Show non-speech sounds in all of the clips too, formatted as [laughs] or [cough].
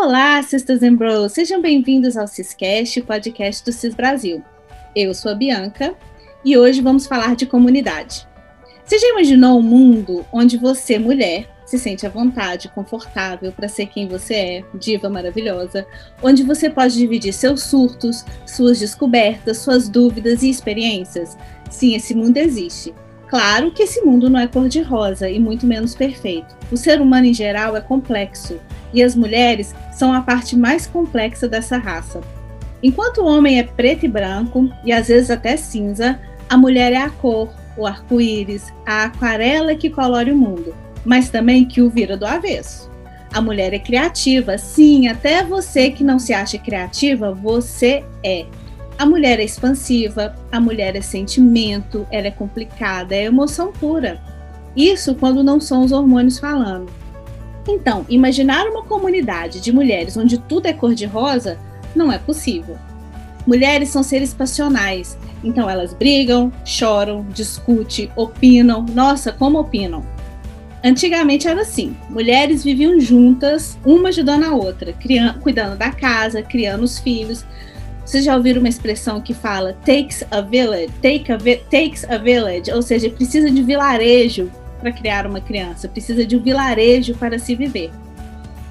Olá, Sisters and Bros! Sejam bem-vindos ao Ciscast, podcast do Cis Brasil. Eu sou a Bianca e hoje vamos falar de comunidade. Você já imaginou um mundo onde você, mulher, se sente à vontade, confortável para ser quem você é, diva maravilhosa, onde você pode dividir seus surtos, suas descobertas, suas dúvidas e experiências? Sim, esse mundo existe. Claro que esse mundo não é cor-de-rosa e muito menos perfeito. O ser humano em geral é complexo e as mulheres são a parte mais complexa dessa raça. Enquanto o homem é preto e branco e às vezes até cinza, a mulher é a cor, o arco-íris, a aquarela que colore o mundo, mas também que o vira do avesso. A mulher é criativa, sim, até você que não se acha criativa, você é. A mulher é expansiva, a mulher é sentimento, ela é complicada, é emoção pura. Isso quando não são os hormônios falando. Então, imaginar uma comunidade de mulheres onde tudo é cor-de-rosa não é possível. Mulheres são seres passionais, então elas brigam, choram, discutem, opinam. Nossa, como opinam! Antigamente era assim: mulheres viviam juntas, uma ajudando a outra, criando, cuidando da casa, criando os filhos, vocês já ouviram uma expressão que fala takes a village, take a takes a village, ou seja, precisa de vilarejo para criar uma criança, precisa de um vilarejo para se viver.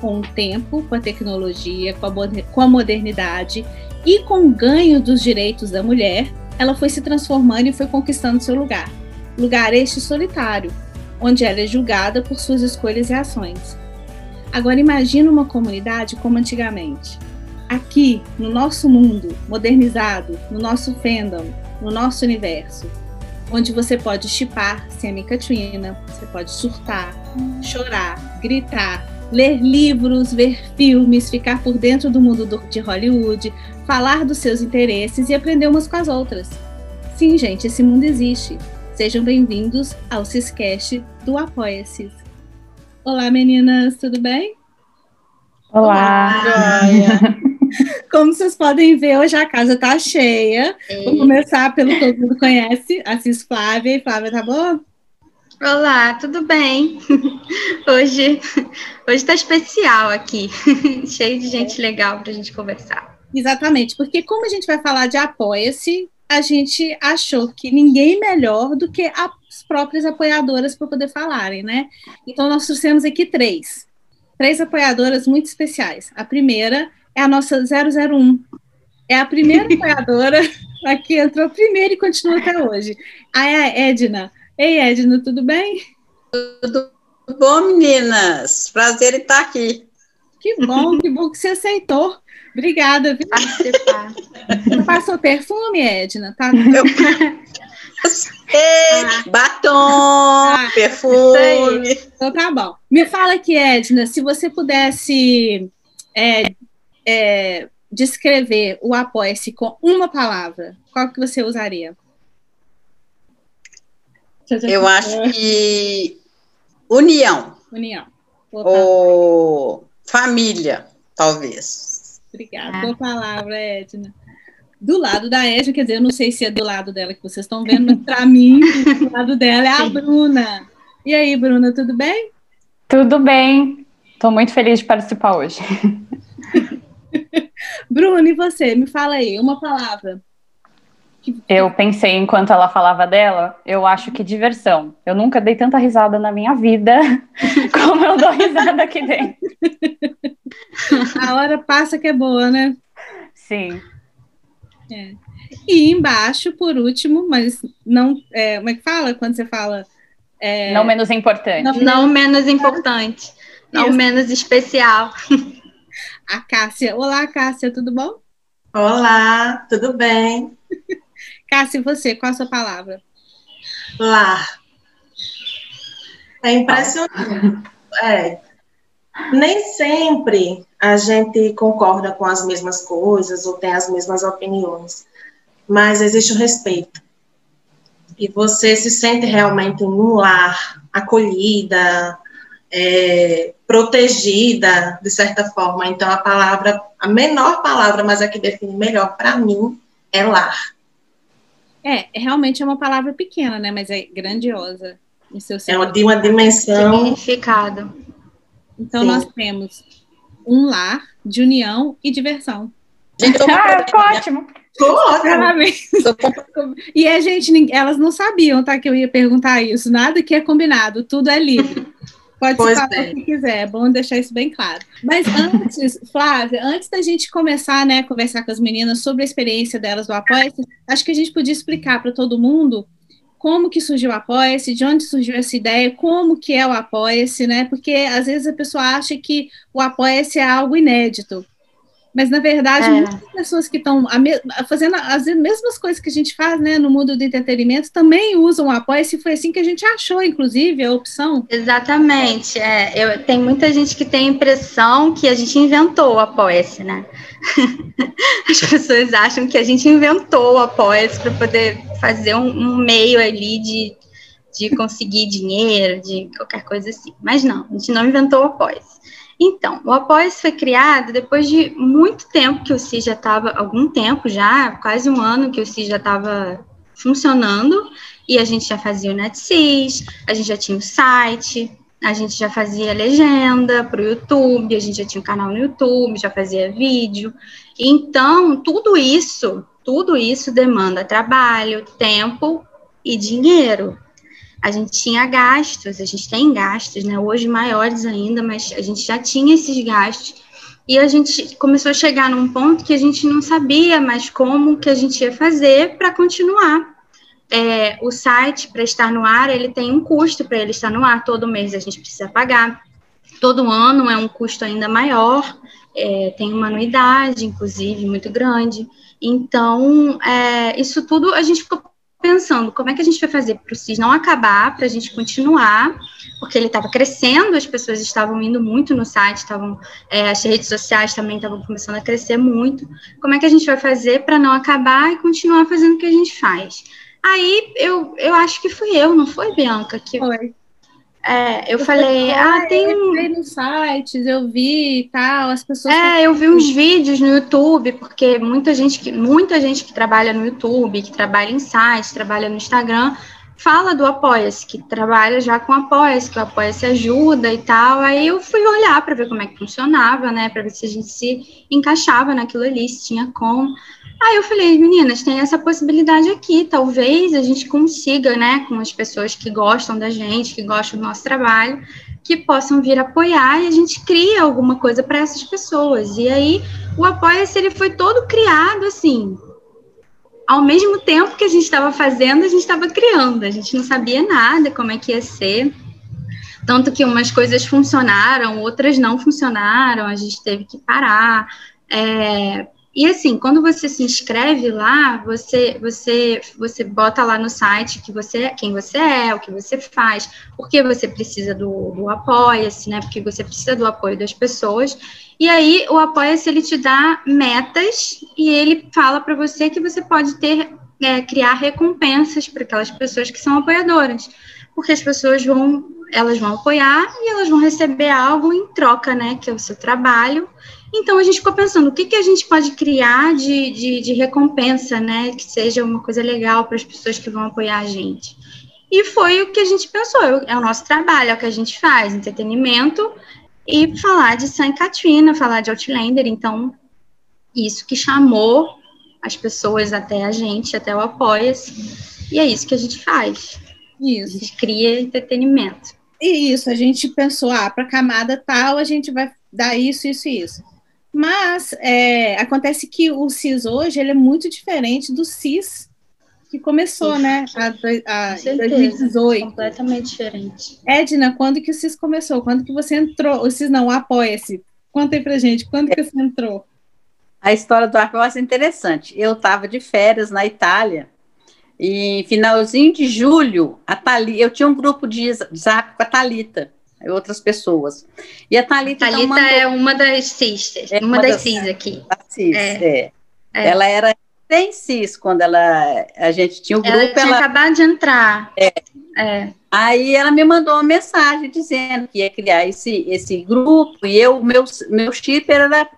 Com o tempo, com a tecnologia, com a, com a modernidade e com o ganho dos direitos da mulher, ela foi se transformando e foi conquistando seu lugar. Lugar este solitário, onde ela é julgada por suas escolhas e ações. Agora imagine uma comunidade como antigamente aqui no nosso mundo modernizado, no nosso fandom, no nosso universo, onde você pode chipar Sammy Katrina, você pode surtar, chorar, gritar, ler livros, ver filmes, ficar por dentro do mundo de Hollywood, falar dos seus interesses e aprender umas com as outras. Sim, gente, esse mundo existe. Sejam bem-vindos ao Ciscast do Apoia-se. Olá, meninas, tudo bem? Olá! Olá. [laughs] Como vocês podem ver, hoje a casa tá cheia. Vou começar pelo todo mundo conhece, Assis Flávia. E Flávia, tá bom? Olá, tudo bem? [laughs] Hoje, hoje tá especial aqui, [laughs] cheio de gente legal para a gente conversar. Exatamente, porque como a gente vai falar de apoia-se, a gente achou que ninguém melhor do que as próprias apoiadoras para poder falarem, né? Então nós trouxemos aqui três, três apoiadoras muito especiais. A primeira é a nossa 001. É a primeira [laughs] apoiadora aqui, entrou primeiro e continua até hoje. Aí a Edna. Ei, Edna, tudo bem? Tudo bom, meninas? Prazer em estar aqui. Que bom, que bom que você aceitou. Obrigada, viu? Você passou perfume, Edna? Tá? Eu... [laughs] Ah. batom, ah, perfume. Então tá bom. Me fala aqui, Edna, se você pudesse é, é, descrever o apoia-se com uma palavra, qual que você usaria? Eu acho que união. União. Ou família, talvez. Obrigada. Boa palavra, Edna. Do lado da Edna, quer dizer, eu não sei se é do lado dela que vocês estão vendo, mas para mim, do lado dela é a Bruna. E aí, Bruna, tudo bem? Tudo bem. Estou muito feliz de participar hoje. [laughs] Bruno, e você? Me fala aí, uma palavra. Eu pensei enquanto ela falava dela, eu acho que diversão. Eu nunca dei tanta risada na minha vida [laughs] como eu dou risada aqui dentro. [laughs] A hora passa que é boa, né? Sim. É. E embaixo, por último, mas não. É, como é que fala quando você fala? É, não menos importante. Não, não menos importante. Não Isso. menos especial [laughs] a Cássia. Olá, Cássia, tudo bom? Olá, tudo bem? [laughs] Cássia, e você, qual a sua palavra? Lar. É impressionante. É. Nem sempre a gente concorda com as mesmas coisas ou tem as mesmas opiniões, mas existe o respeito. E você se sente realmente num lar, acolhida, é, protegida, de certa forma. Então, a palavra, a menor palavra, mas a que define melhor para mim, é lar. É, realmente é uma palavra pequena, né? Mas é grandiosa em seu É uma, de uma dimensão. Significado. Então, Sim. nós temos um lar de união e diversão. Gente, ah, ficou ótimo. E a gente, elas não sabiam, tá? Que eu ia perguntar isso. Nada que é combinado, tudo é livre. Pode pois falar é. o que quiser, é bom deixar isso bem claro. Mas antes, [laughs] Flávia, antes da gente começar, né, conversar com as meninas sobre a experiência delas do apoia acho que a gente podia explicar para todo mundo como que surgiu o Apoia-se, de onde surgiu essa ideia, como que é o Apoia-se, né? Porque às vezes a pessoa acha que o Apoia-se é algo inédito. Mas, na verdade, é. muitas pessoas que estão fazendo as mesmas coisas que a gente faz né, no mundo do entretenimento também usam o Apoia-se. Foi assim que a gente achou, inclusive, a opção. Exatamente. É, eu, tem muita gente que tem a impressão que a gente inventou o Apoia-se, né? [laughs] As pessoas acham que a gente inventou o Apoia-se para poder fazer um, um meio ali de, de conseguir dinheiro, de qualquer coisa assim. Mas não, a gente não inventou o Apoia-se. Então, o Apoia-se foi criado depois de muito tempo que o CIS já estava, algum tempo já, quase um ano que o CIS já estava funcionando, e a gente já fazia o NetSys, a gente já tinha o site, a gente já fazia legenda para o YouTube, a gente já tinha um canal no YouTube, já fazia vídeo. Então, tudo isso, tudo isso demanda trabalho, tempo e dinheiro a gente tinha gastos, a gente tem gastos, né? Hoje maiores ainda, mas a gente já tinha esses gastos. E a gente começou a chegar num ponto que a gente não sabia mais como que a gente ia fazer para continuar. É, o site, para estar no ar, ele tem um custo para ele estar no ar. Todo mês a gente precisa pagar. Todo ano é um custo ainda maior. É, tem uma anuidade, inclusive, muito grande. Então, é, isso tudo a gente ficou pensando como é que a gente vai fazer para o CIS não acabar, para a gente continuar, porque ele estava crescendo, as pessoas estavam indo muito no site, estavam é, as redes sociais também estavam começando a crescer muito. Como é que a gente vai fazer para não acabar e continuar fazendo o que a gente faz? Aí eu, eu acho que fui eu, não foi, Bianca? Que, foi. É, eu falei, ah, tem um. Eu nos sites, eu vi e tal, as pessoas. É, eu vi uns vídeos no YouTube, porque muita gente que, muita gente que trabalha no YouTube, que trabalha em sites, trabalha no Instagram, fala do Apoia-se, que trabalha já com Apoia-se, que o Apoia-se ajuda e tal. Aí eu fui olhar para ver como é que funcionava, né? Para ver se a gente se encaixava naquilo ali, se tinha como. Aí eu falei, meninas, tem essa possibilidade aqui, talvez a gente consiga, né, com as pessoas que gostam da gente, que gostam do nosso trabalho, que possam vir apoiar e a gente cria alguma coisa para essas pessoas. E aí o Apoia-se ele foi todo criado assim, ao mesmo tempo que a gente estava fazendo, a gente estava criando, a gente não sabia nada como é que ia ser. Tanto que umas coisas funcionaram, outras não funcionaram, a gente teve que parar. É, e assim, quando você se inscreve lá, você você você bota lá no site que você quem você é, o que você faz, porque você precisa do, do apoia-se, né? Porque você precisa do apoio das pessoas. E aí o apoia-se ele te dá metas e ele fala para você que você pode ter é, criar recompensas para aquelas pessoas que são apoiadoras, porque as pessoas vão elas vão apoiar e elas vão receber algo em troca, né? Que é o seu trabalho então a gente ficou pensando o que, que a gente pode criar de, de, de recompensa, né? Que seja uma coisa legal para as pessoas que vão apoiar a gente. E foi o que a gente pensou, é o nosso trabalho, é o que a gente faz, entretenimento e falar de San Katrina, falar de Outlander, então isso que chamou as pessoas até a gente, até o Apoia-se, e é isso que a gente faz. Isso. A gente cria entretenimento. E isso, a gente pensou, ah, para camada tal, a gente vai dar isso, isso e isso. Mas é, acontece que o CIS hoje ele é muito diferente do CIS que começou, Sim, né? A, a, 2018. Completamente diferente. Edna, quando que o CIS começou? Quando que você entrou? O CIS não, apoia-se. Conta aí pra gente, quando que você entrou? A história do apoia é interessante. Eu estava de férias na Itália e finalzinho de julho, a Thali, eu tinha um grupo de zap com a Talita outras pessoas. E a Thalita, a Thalita então, mandou... é uma das sisters, é uma, uma, das cis aqui. Cis, é. É. é. Ela era sem cis quando ela a gente tinha o grupo. Ela tinha ela... acabado de entrar. É. é. Aí ela me mandou uma mensagem dizendo que ia criar esse, esse grupo e eu meu meu chip era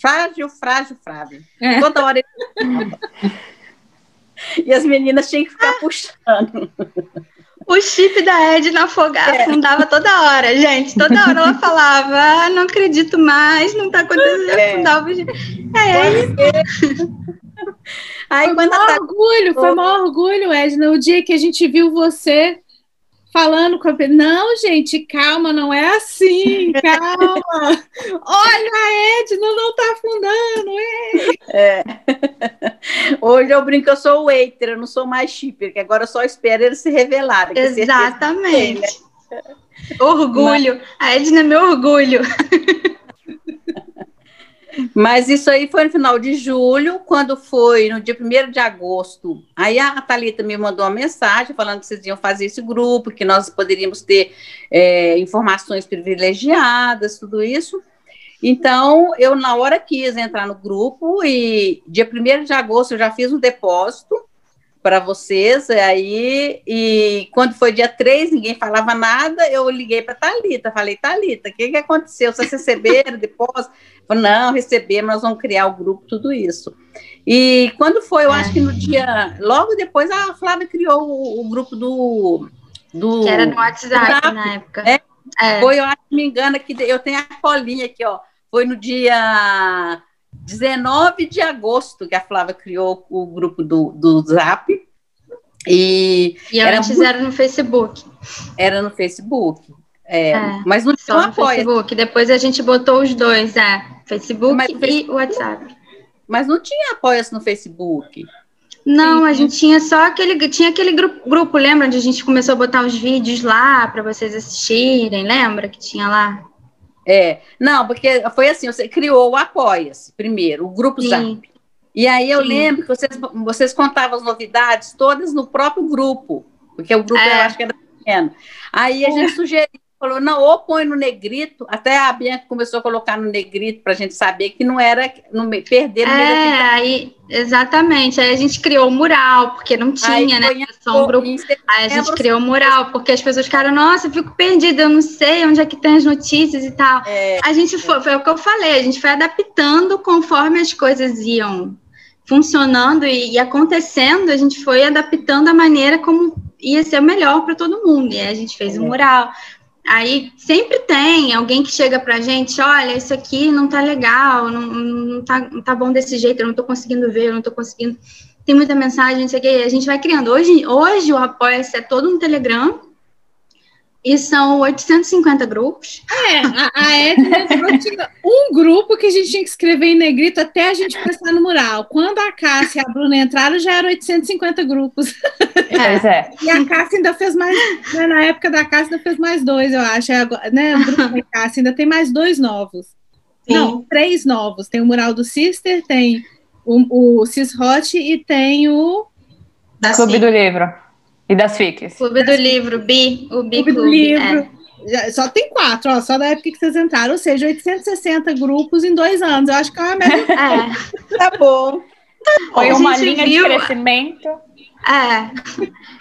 frágil, frágil, frágil. Toda hora eu... [laughs] E as meninas tinham que ficar puxando. O chip da Edna afogava, é. afundava toda hora, gente. Toda hora ela falava, ah, não acredito mais, não tá acontecendo. É. Afundava o chip. É, Aí, foi quando maior orgulho, foi maior orgulho, Edna, o dia que a gente viu você falando com a Não, gente, calma, não é assim, [laughs] calma. Olha, a Edna não tá afundando. É. [laughs] Hoje eu brinco eu sou waiter, eu não sou mais shipper, que agora eu só espero eles se revelarem. Exatamente. Tem, né? Orgulho. Mas... A Edna é meu orgulho. [laughs] Mas isso aí foi no final de julho, quando foi no dia 1 de agosto. Aí a Thalita me mandou uma mensagem falando que vocês iam fazer esse grupo, que nós poderíamos ter é, informações privilegiadas, tudo isso. Então, eu na hora quis entrar no grupo e dia 1 de agosto eu já fiz um depósito para vocês, aí, e quando foi dia 3, ninguém falava nada, eu liguei para Thalita, falei, Thalita, o que, que aconteceu? Vocês receberam? Falei, não, recebemos, nós vamos criar o grupo, tudo isso. E quando foi, eu acho que no dia, logo depois, a Flávia criou o, o grupo do, do... Que era no WhatsApp na época. É, é. Foi, eu acho que me engano, que eu tenho a colinha aqui, ó, foi no dia 19 de agosto que a Flávia criou o grupo do, do Zap. E, e era antes muito... era no Facebook. Era no Facebook. É, é, mas não tinha no Facebook. Depois a gente botou os dois, é, Facebook mas, e WhatsApp. Mas não tinha apoia no Facebook. Não, a gente tinha só aquele, tinha aquele grupo, grupo, lembra onde a gente começou a botar os vídeos lá para vocês assistirem, lembra que tinha lá? É, não, porque foi assim, você criou o Apoia-se primeiro, o grupo Sim. Zap. E aí eu Sim. lembro que vocês, vocês contavam as novidades todas no próprio grupo, porque o grupo é. eu acho que era pequeno. Aí a gente sugeriu falou, não, ou põe no negrito, até a Bianca começou a colocar no negrito para a gente saber que não era no, perder É, aí, exatamente, aí a gente criou o mural, porque não tinha, aí, né, só um grupo, aí a gente criou o mural, porque as pessoas ficaram, nossa, eu fico perdida, eu não sei onde é que tem as notícias e tal. É, a gente foi, foi o que eu falei, a gente foi adaptando conforme as coisas iam funcionando e, e acontecendo, a gente foi adaptando a maneira como ia ser melhor para todo mundo. E aí a gente fez o um mural, Aí sempre tem alguém que chega pra gente, olha, isso aqui não tá legal, não, não, tá, não tá bom desse jeito, eu não tô conseguindo ver, eu não tô conseguindo. Tem muita mensagem, isso aqui, a gente vai criando. Hoje, hoje o Apoia-se é todo um Telegram, e são 850 grupos. É, a, a Edna tinha um grupo que a gente tinha que escrever em negrito até a gente pensar no mural. Quando a Cássia e a Bruna entraram, já eram 850 grupos. É, é. E a Cássia ainda fez mais, né, na época da Cássia ainda fez mais dois, eu acho. É, né, o grupo da Cássia ainda tem mais dois novos. Sim. Não, três novos. Tem o mural do Sister, tem o, o Cis Hot e tem o... Da Clube do Livro. E das FICs? Clube do Livro, BI, o BI Clube. Clube. Do livro. É. Só tem quatro, ó, só da época que vocês entraram, ou seja, 860 grupos em dois anos. Eu acho que é uma média. É. tá bom. Foi uma linha viu... de crescimento. É,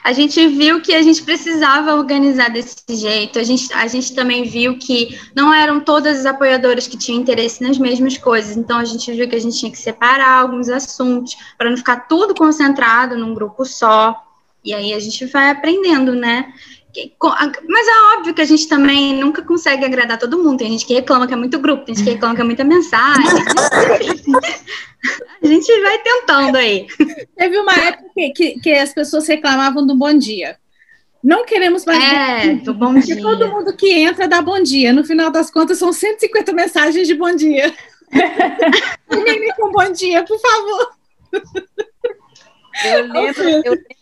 a gente viu que a gente precisava organizar desse jeito. A gente, a gente também viu que não eram todas as apoiadoras que tinham interesse nas mesmas coisas. Então a gente viu que a gente tinha que separar alguns assuntos para não ficar tudo concentrado num grupo só. E aí a gente vai aprendendo, né? Mas é óbvio que a gente também nunca consegue agradar todo mundo. Tem gente que reclama que é muito grupo, tem gente que reclama que é muita mensagem. [laughs] a gente vai tentando aí. Teve uma época que, que, que, as pessoas reclamavam do bom dia. Não queremos mais é, do bom dia. Porque todo mundo que entra dá bom dia. No final das contas, são 150 mensagens de bom dia. [laughs] Termine com bom dia, por favor. Eu lembro, eu lembro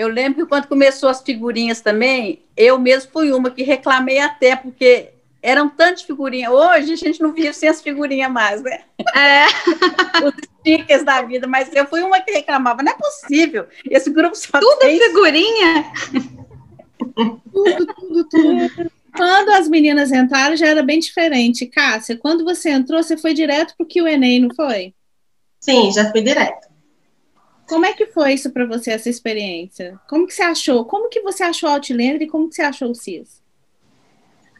eu lembro que quando começou as figurinhas também, eu mesmo fui uma que reclamei até, porque eram tantas figurinhas. Hoje a gente não via sem as figurinhas mais, né? É. [laughs] Os stickers da vida, mas eu fui uma que reclamava. Não é possível. Esse grupo só Tudo tem... figurinha? tudo, tudo, tudo. Quando as meninas entraram, já era bem diferente. Cássia, quando você entrou, você foi direto para o Q&A, não foi? Sim, já fui direto. Como é que foi isso para você, essa experiência? Como que você achou? Como que você achou Outlander e como que você achou o CIS?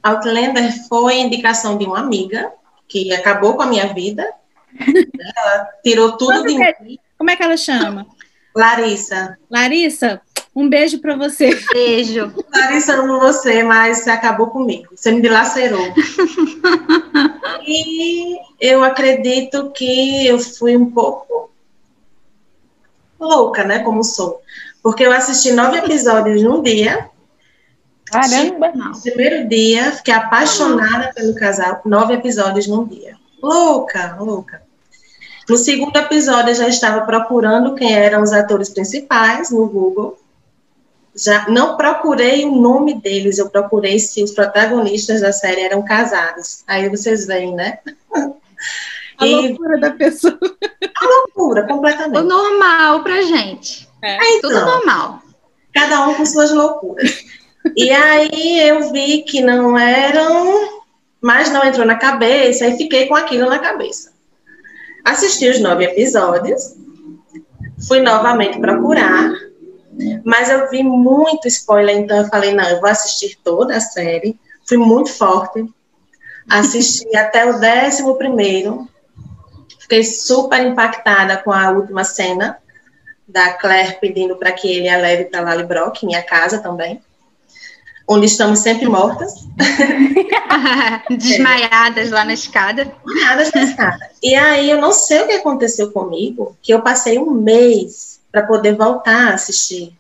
Outlander foi indicação de uma amiga que acabou com a minha vida. [laughs] Ela tirou tudo de é, mim. Como é que ela chama? Larissa. Larissa, Um beijo para você. Beijo. [laughs] Larissa, amo você, mas você acabou comigo. Você me dilacerou. [laughs] e eu acredito que eu fui um pouco louca, né? Como sou. Porque eu assisti nove episódios num dia. Caramba! No primeiro dia, fiquei apaixonada pelo casal. Nove episódios num dia. Louca, louca. No segundo episódio, eu já estava procurando quem eram os atores principais no Google. Já não procurei o nome deles, eu procurei se os protagonistas da série eram casados. Aí vocês veem, né? [laughs] A e... loucura da pessoa. A loucura, completamente. O normal pra gente. É, é então, tudo normal. Cada um com suas loucuras. e aí eu vi que não eram, mas não entrou na cabeça, e fiquei com aquilo na cabeça. Assisti os nove episódios, fui novamente procurar, mas eu vi muito spoiler, então eu falei, não, eu vou assistir toda a série. Fui muito forte. Assisti [laughs] até o décimo primeiro. Fiquei super impactada com a última cena da Claire pedindo para que ele a leve para Lali Brock, minha casa também, onde estamos sempre mortas. [laughs] Desmaiadas lá na escada. Desmaiadas na escada. E aí eu não sei o que aconteceu comigo, que eu passei um mês para poder voltar a assistir.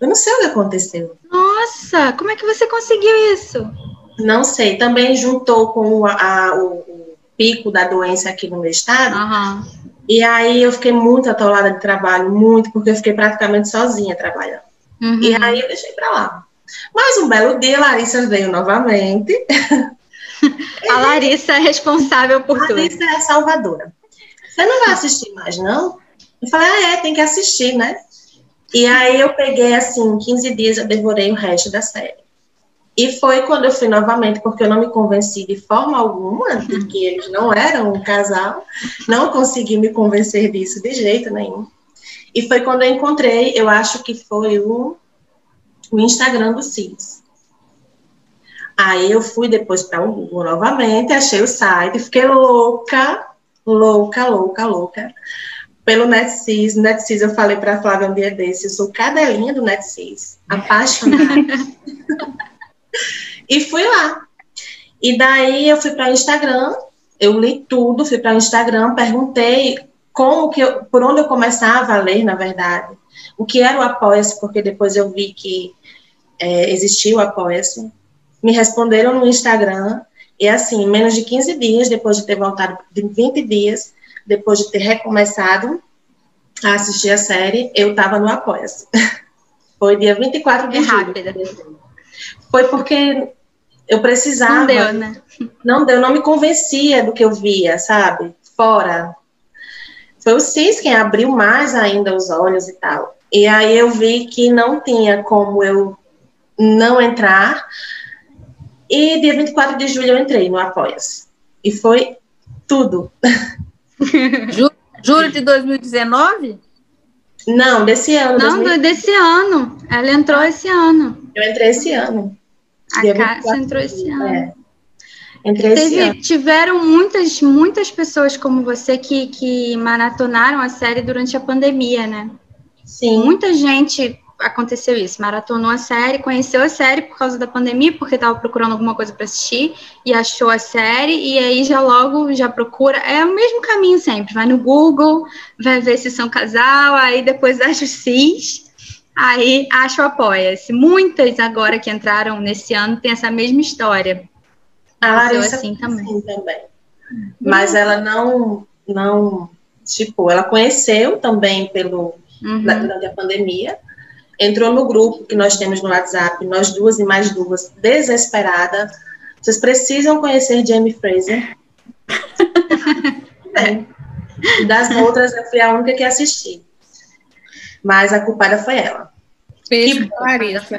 Eu não sei o que aconteceu. Nossa, como é que você conseguiu isso? Não sei. Também juntou com a, a, o, o, pico da doença aqui no meu estado. Uhum. E aí eu fiquei muito atolada de trabalho, muito, porque eu fiquei praticamente sozinha trabalhando. Uhum. E aí eu deixei para lá. Mas um belo dia, Larissa veio novamente. [laughs] A Larissa é responsável por Larissa tudo. Larissa é a salvadora. Você não vai assistir mais, não? Eu falei, ah, é, tem que assistir, né? E aí eu peguei, assim, 15 dias, eu devorei o resto da série. E foi quando eu fui novamente, porque eu não me convenci de forma alguma de que eles não eram um casal, não consegui me convencer disso de jeito nenhum. E foi quando eu encontrei, eu acho que foi o, o Instagram do CIS. Aí eu fui depois para o Google novamente, achei o site, fiquei louca, louca, louca, louca pelo NetSys. NetSys, eu falei para a Flávia um dia desse, eu sou cadelinha do NetSys, apaixonada. [laughs] e fui lá. E daí eu fui para o Instagram, eu li tudo, fui para o Instagram, perguntei como que eu, por onde eu começava a ler, na verdade, o que era o Apoia-se, porque depois eu vi que é, existia o Apoia-se. Me responderam no Instagram, e assim, menos de 15 dias, depois de ter voltado de 20 dias, depois de ter recomeçado a assistir a série, eu estava no Apoia-se. [laughs] Foi dia 24 de é julho. Foi porque eu precisava. Não deu, né? Não deu, não me convencia do que eu via, sabe? Fora. Foi o CIS quem abriu mais ainda os olhos e tal. E aí eu vi que não tinha como eu não entrar. E dia 24 de julho eu entrei no Apoia-se. E foi tudo. [laughs] Julho de 2019? Não, desse ano. Não, 2020. desse ano. Ela entrou esse ano. Eu entrei esse ano. A Cássia entrou esse ano. É. Entrei Teve, esse ano. Tiveram muitas, muitas pessoas como você que, que maratonaram a série durante a pandemia, né? Sim. Muita gente aconteceu isso, maratonou a série, conheceu a série por causa da pandemia, porque estava procurando alguma coisa para assistir e achou a série e aí já logo já procura, é o mesmo caminho sempre, vai no Google, vai ver se são casal, aí depois [laughs] acha o cis, aí acha o apoia-se. Muitas agora que entraram nesse ano tem essa mesma história. Ah, assim também. Assim também. Mas ela não não tipo, ela conheceu também pelo uhum. durante a pandemia, entrou no grupo que nós temos no WhatsApp, nós duas e mais duas, desesperada. Vocês precisam conhecer Jamie Fraser. [laughs] é. Das outras, eu fui a única que assisti. Mas a culpada foi ela. Beijo, Larissa.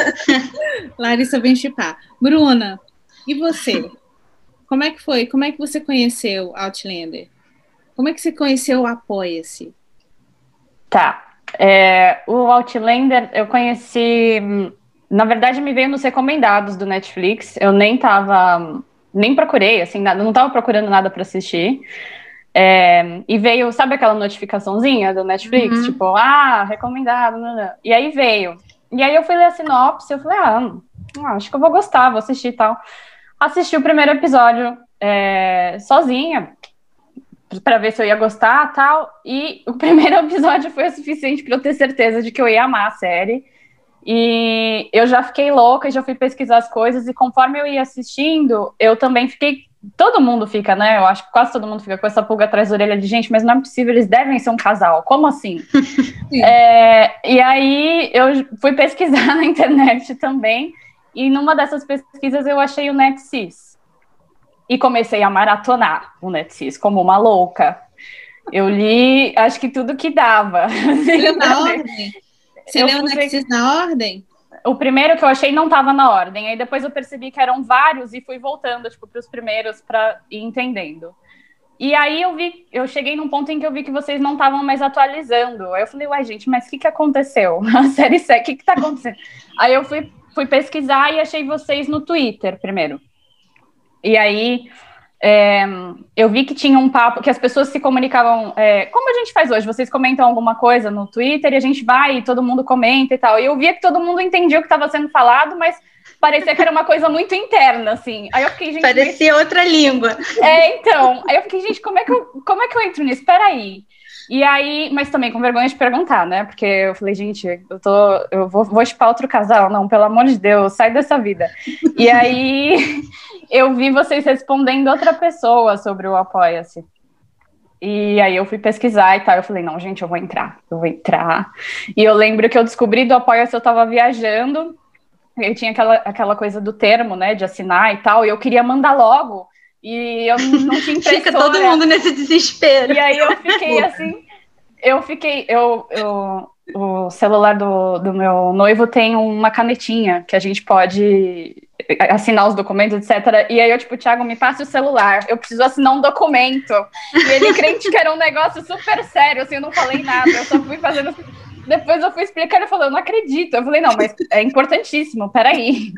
[laughs] Larissa vem chipar. Bruna, e você? Como é que foi? Como é que você conheceu Outlander? Como é que você conheceu o Apoia-se? Tá. É, o Outlander eu conheci, na verdade me veio nos recomendados do Netflix. Eu nem tava, nem procurei, assim, nada, não tava procurando nada para assistir. É, e veio, sabe aquela notificaçãozinha do Netflix? Uhum. Tipo, ah, recomendado. Não, não. E aí veio. E aí eu fui ler a sinopse, eu falei, ah, acho que eu vou gostar, vou assistir e tal. Assisti o primeiro episódio é, sozinha, para ver se eu ia gostar tal. E o [laughs] primeiro episódio foi o suficiente para eu ter certeza de que eu ia amar a série. E eu já fiquei louca, já fui pesquisar as coisas, e conforme eu ia assistindo, eu também fiquei. Todo mundo fica, né? Eu acho que quase todo mundo fica com essa pulga atrás da orelha de gente, mas não é possível, eles devem ser um casal. Como assim? [laughs] é, e aí eu fui pesquisar [laughs] na internet também, e numa dessas pesquisas eu achei o NetSys. E comecei a maratonar o NetSys como uma louca. Eu li, acho que tudo que dava. [laughs] na ordem? Você eu leu o NetSys na ordem? O primeiro que eu achei não estava na ordem. Aí depois eu percebi que eram vários e fui voltando, tipo, para os primeiros para ir entendendo. E aí eu vi, eu cheguei num ponto em que eu vi que vocês não estavam mais atualizando. Aí eu falei, uai, gente, mas o que, que aconteceu? [laughs] A série C, o que, que tá acontecendo? Aí eu fui, fui pesquisar e achei vocês no Twitter primeiro. E aí é, eu vi que tinha um papo, que as pessoas se comunicavam, é, como a gente faz hoje, vocês comentam alguma coisa no Twitter e a gente vai e todo mundo comenta e tal. E eu via que todo mundo entendia o que estava sendo falado, mas parecia que era uma coisa muito interna, assim. Aí eu fiquei, gente. Parecia mas... outra língua. É, então. Aí eu fiquei, gente, como é que eu, como é que eu entro nisso? Peraí. E aí, mas também com vergonha de perguntar, né? Porque eu falei, gente, eu tô, eu vou, vou chupar outro casal, não, pelo amor de Deus, sai dessa vida. E aí [laughs] eu vi vocês respondendo outra pessoa sobre o Apoia-se. E aí eu fui pesquisar e tal. Eu falei, não, gente, eu vou entrar, eu vou entrar. E eu lembro que eu descobri do Apoia-se, eu tava viajando, eu tinha aquela, aquela coisa do termo, né, de assinar e tal, e eu queria mandar logo. E eu não [laughs] tinha impressora. Fica todo mundo nesse desespero. E aí eu fiquei assim, eu fiquei, eu, eu o celular do, do meu noivo tem uma canetinha que a gente pode assinar os documentos, etc. E aí eu, tipo, Thiago, me passe o celular, eu preciso assinar um documento. E ele crente que era um negócio super sério, assim, eu não falei nada, eu só fui fazendo. Depois eu fui explicar, ele falou, eu não acredito. Eu falei, não, mas é importantíssimo, peraí.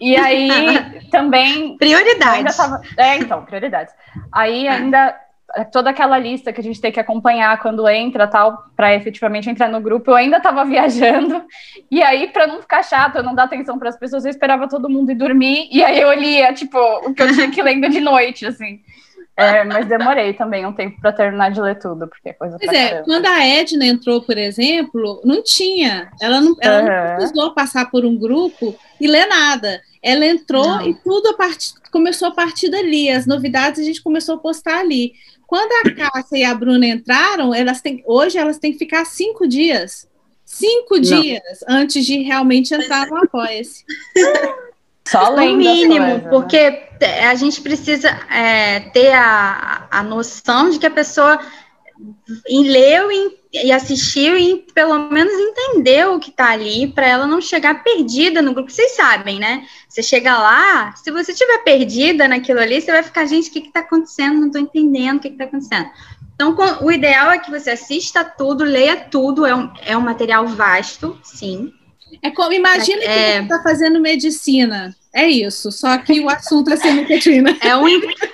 E aí [laughs] também. Prioridades. Tava... É, então, prioridades. Aí ainda toda aquela lista que a gente tem que acompanhar quando entra tal, para efetivamente entrar no grupo, eu ainda estava viajando, e aí, para não ficar chato, eu não dar atenção para as pessoas, eu esperava todo mundo ir dormir, e aí eu lia, tipo, o que eu tinha que lendo de noite, assim. É, mas demorei também um tempo para terminar de ler tudo, porque é coisa Pois é, caramba. quando a Edna entrou, por exemplo, não tinha. Ela não, ela uhum. não precisou passar por um grupo e ler nada. Ela entrou não. e tudo a part... começou a partir dali. As novidades a gente começou a postar ali. Quando a Cássia e a Bruna entraram, elas têm, hoje elas têm que ficar cinco dias. Cinco Não. dias antes de realmente entrar no Apoia-se. [laughs] Só o mínimo, coisa, né? porque né? a gente precisa é, ter a, a noção de que a pessoa leu e, e assistiu e pelo menos entendeu o que está ali para ela não chegar perdida no grupo. Vocês sabem, né? Você chega lá, se você estiver perdida naquilo ali, você vai ficar, gente, o que está acontecendo? Não estou entendendo o que está acontecendo. Então, o ideal é que você assista tudo, leia tudo, é um, é um material vasto, sim. É como, imagina é, que você está fazendo medicina. É isso, só que o assunto é semicatina. [laughs] É um,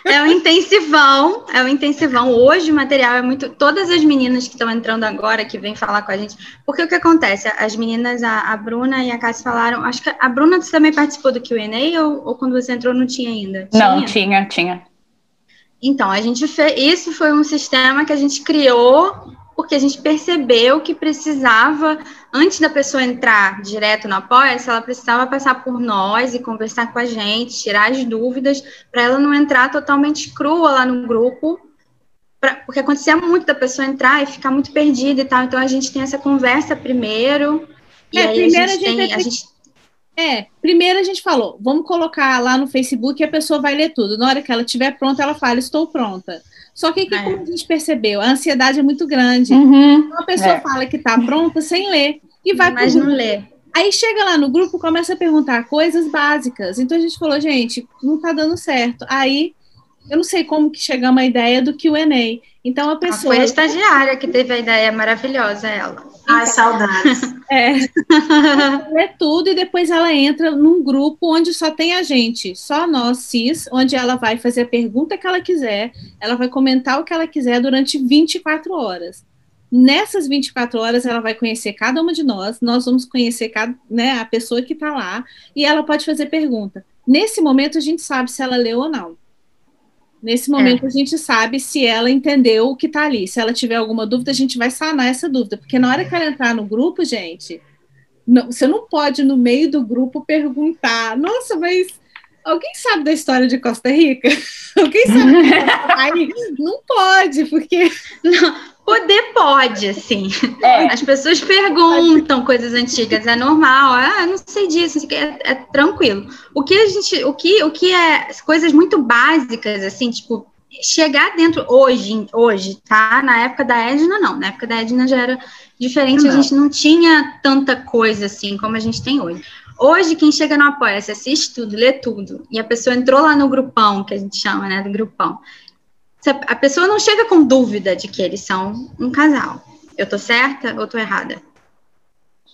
é um intensivão, é um intensivão. Hoje o material é muito. Todas as meninas que estão entrando agora, que vêm falar com a gente. Porque o que acontece? As meninas, a, a Bruna e a Cássia falaram. Acho que a Bruna também participou do QA ou, ou quando você entrou não tinha ainda? Tinha? Não, tinha, tinha. Então, a gente fez. Isso foi um sistema que a gente criou porque a gente percebeu que precisava, antes da pessoa entrar direto no Apoia-se, ela precisava passar por nós e conversar com a gente, tirar as dúvidas, para ela não entrar totalmente crua lá no grupo, pra, porque acontecia muito da pessoa entrar e ficar muito perdida e tal. Então a gente tem essa conversa primeiro. É, e aí primeiro a gente, gente. A gente... É, primeiro a gente falou, vamos colocar lá no Facebook e a pessoa vai ler tudo. Na hora que ela estiver pronta, ela fala, estou pronta. Só que, que é. como a gente percebeu, a ansiedade é muito grande. Uhum. Então, a pessoa é. fala que está pronta sem ler e vai Mas não lê. Aí chega lá no grupo, começa a perguntar coisas básicas. Então a gente falou, gente, não está dando certo. Aí eu não sei como que chegamos à ideia do que o Enem. Então a pessoa. Foi a estagiária que teve a ideia maravilhosa, ela. Ai, saudades. [laughs] É. é tudo e depois ela entra num grupo onde só tem a gente, só nós cis, onde ela vai fazer a pergunta que ela quiser, ela vai comentar o que ela quiser durante 24 horas. Nessas 24 horas, ela vai conhecer cada uma de nós, nós vamos conhecer cada, né, a pessoa que está lá, e ela pode fazer pergunta. Nesse momento, a gente sabe se ela leu ou não. Nesse momento, é. a gente sabe se ela entendeu o que está ali. Se ela tiver alguma dúvida, a gente vai sanar essa dúvida. Porque na hora que ela entrar no grupo, gente, não, você não pode, no meio do grupo, perguntar: nossa, mas alguém sabe da história de Costa Rica? [laughs] alguém sabe? Aí, não pode, porque. Não. Poder pode, assim. É. As pessoas perguntam coisas antigas, é normal. Ah, não sei disso, é, é, tranquilo. O que a gente, o que, o que é coisas muito básicas, assim, tipo chegar dentro hoje, hoje, tá? Na época da Edna não. Na época da Edna já era diferente. Não. A gente não tinha tanta coisa assim como a gente tem hoje. Hoje, quem chega no Apoia-se, assiste tudo, lê tudo, e a pessoa entrou lá no grupão, que a gente chama, né, do grupão, a pessoa não chega com dúvida de que eles são um casal. Eu tô certa ou tô errada?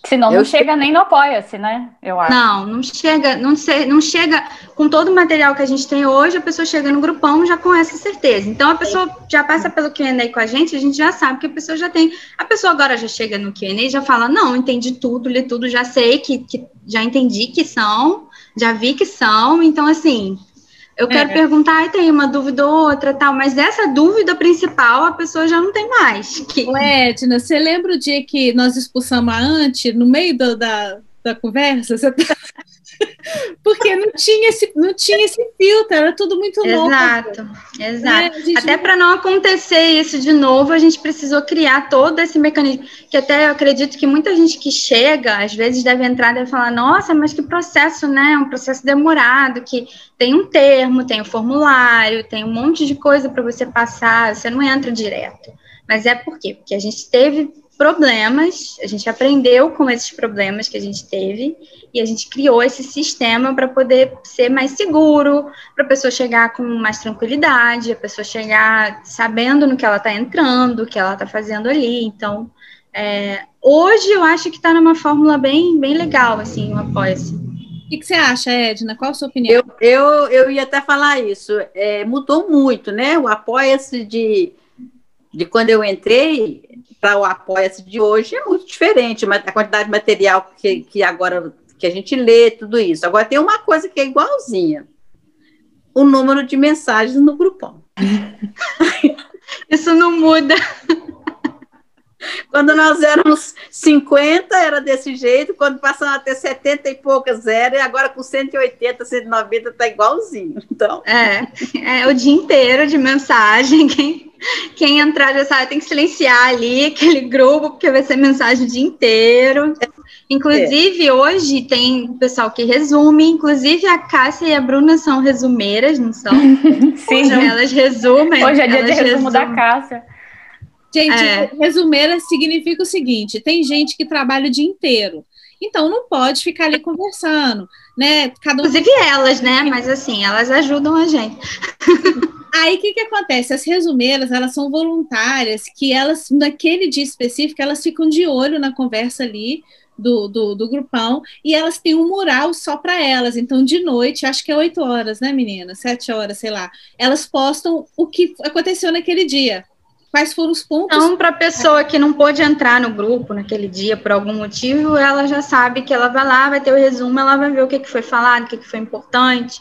Senão não chega nem no apoia-se, né? Eu acho. Não, não chega, não, se, não chega com todo o material que a gente tem hoje, a pessoa chega no grupão já com essa certeza. Então a pessoa já passa pelo Q&A com a gente, a gente já sabe que a pessoa já tem. A pessoa agora já chega no Q&A e já fala: "Não, entendi tudo, li tudo, já sei que, que já entendi que são, já vi que são". Então assim, eu quero é. perguntar, e tem uma dúvida ou outra, tal, mas essa dúvida principal a pessoa já não tem mais. Que... Edna, você lembra o dia que nós expulsamos a Ante no meio do, da, da conversa? Você tá... Porque não tinha esse, não tinha esse filtro, era tudo muito novo. Exato, exato. É, Até para não acontecer isso de novo, a gente precisou criar todo esse mecanismo. Que até eu acredito que muita gente que chega, às vezes deve entrar e deve falar, nossa, mas que processo, né? Um processo demorado, que tem um termo, tem um formulário, tem um monte de coisa para você passar, você não entra direto. Mas é por quê? Porque a gente teve problemas, a gente aprendeu com esses problemas que a gente teve e a gente criou esse sistema para poder ser mais seguro, para a pessoa chegar com mais tranquilidade, a pessoa chegar sabendo no que ela está entrando, o que ela está fazendo ali. Então, é, hoje eu acho que está numa fórmula bem, bem legal, assim, o apoia-se. O que, que, você acha, Edna? Qual a sua opinião? Eu, eu, eu ia até falar isso. É, mudou muito, né? O apoia-se de, de quando eu entrei para o Apoia-se de hoje é muito diferente, a quantidade de material que, que agora que a gente lê, tudo isso. Agora tem uma coisa que é igualzinha: o número de mensagens no grupão. [laughs] Isso não muda. [laughs] Quando nós éramos 50, era desse jeito, quando passamos a ter 70 e poucas, zero, e agora com 180, 190 tá igualzinho. Então. É, é o dia inteiro de mensagem. [laughs] Quem, quem entrar já sabe, tem que silenciar ali aquele grupo, porque vai ser mensagem o dia inteiro. Inclusive, é. hoje tem pessoal que resume, inclusive a Cássia e a Bruna são resumeiras, não são? [laughs] Sim. Hoje elas resumem. Hoje é dia de resumo resumem. da Cássia. Gente, é. resumeira significa o seguinte: tem gente que trabalha o dia inteiro. Então não pode ficar ali conversando, né? Cada um... Inclusive elas, né? Mas assim, elas ajudam a gente. [laughs] Aí o que, que acontece? As resumeiras, elas são voluntárias, que elas, naquele dia específico, elas ficam de olho na conversa ali do, do, do grupão, e elas têm um mural só para elas. Então, de noite, acho que é oito horas, né, menina? Sete horas, sei lá. Elas postam o que aconteceu naquele dia quais foram os pontos. Então, para a pessoa que não pôde entrar no grupo naquele dia por algum motivo, ela já sabe que ela vai lá, vai ter o resumo, ela vai ver o que, que foi falado, o que, que foi importante.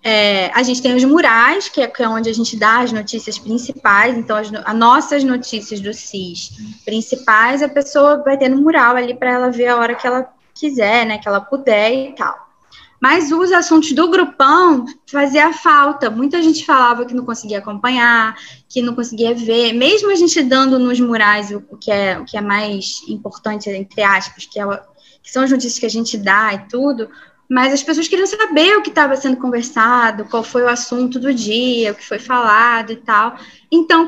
É, a gente tem os murais, que é, é, onde a gente dá as notícias principais, então as, as nossas notícias do CIS principais, a pessoa vai ter no mural ali para ela ver a hora que ela quiser, né, que ela puder e tal. Mas os assuntos do grupão fazia falta. Muita gente falava que não conseguia acompanhar, que não conseguia ver. Mesmo a gente dando nos murais o, que, é, o que é mais importante, entre aspas, que, é, que são as notícias que a gente dá e tudo, mas as pessoas queriam saber o que estava sendo conversado, qual foi o assunto do dia, o que foi falado e tal. Então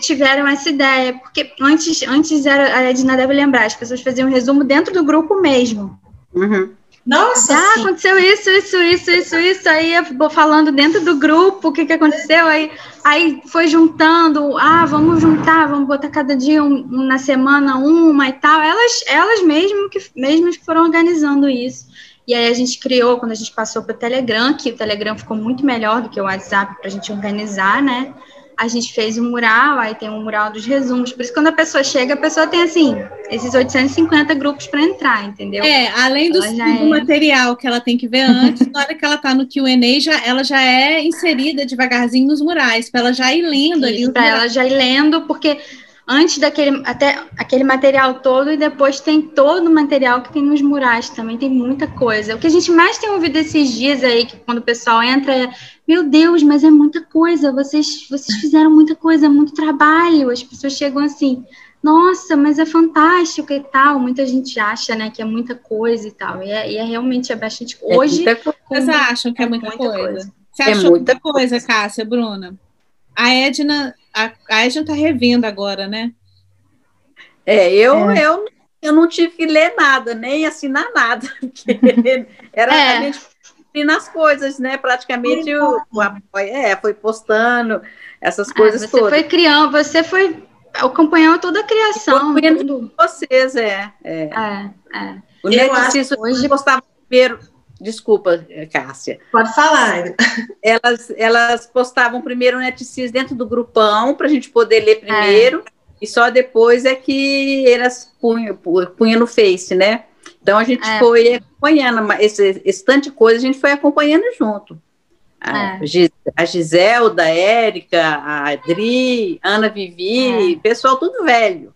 tiveram essa ideia, porque antes, antes era, a Edna deve lembrar, as pessoas faziam um resumo dentro do grupo mesmo. Uhum. Nossa! Ah, sim. aconteceu isso, isso, isso, isso, isso. Aí eu vou falando dentro do grupo o que, que aconteceu. Aí, aí foi juntando. Ah, vamos juntar, vamos botar cada dia um, na semana uma e tal. Elas, elas mesmo que, mesmas que foram organizando isso. E aí a gente criou, quando a gente passou para o Telegram, que o Telegram ficou muito melhor do que o WhatsApp para a gente organizar, né? A gente fez um mural, aí tem um mural dos resumos. Por isso, quando a pessoa chega, a pessoa tem, assim, esses 850 grupos para entrar, entendeu? É, além do, é... material que ela tem que ver antes, na hora que ela está no Q&A, já, ela já é inserida devagarzinho nos murais, para ela já ir lendo isso, ali. Para ela já ir lendo, porque antes daquele até aquele material todo e depois tem todo o material que tem nos murais também tem muita coisa. O que a gente mais tem ouvido esses dias aí que quando o pessoal entra é meu Deus, mas é muita coisa. Vocês vocês fizeram muita coisa, muito trabalho. As pessoas chegam assim, nossa, mas é fantástico e tal. Muita gente acha, né, que é muita coisa e tal. E é, e é realmente é bastante. É Hoje, vocês acham que é, é muita, muita coisa? coisa? Você é achou muita coisa, Cássia, Bruna? A Edna a, a está revendo agora, né? É, eu, é. eu, eu não tive que ler nada, nem assinar nada, [laughs] era é. a gente nas coisas, né? Praticamente o, o é, foi postando essas ah, coisas você todas. Você foi criando, você foi acompanhando toda a criação. Tudo. Vocês, é. É. é, é. O Neto hoje postava primeiro Desculpa, Cássia. Pode falar. Elas, elas postavam primeiro o NetCis dentro do grupão para a gente poder ler primeiro, é. e só depois é que elas punham, punham no Face, né? Então a gente é. foi acompanhando esse, esse tanto de coisa, a gente foi acompanhando junto. A, é. a Giselda, a Érica, a Adri, Ana Vivi, é. pessoal tudo velho.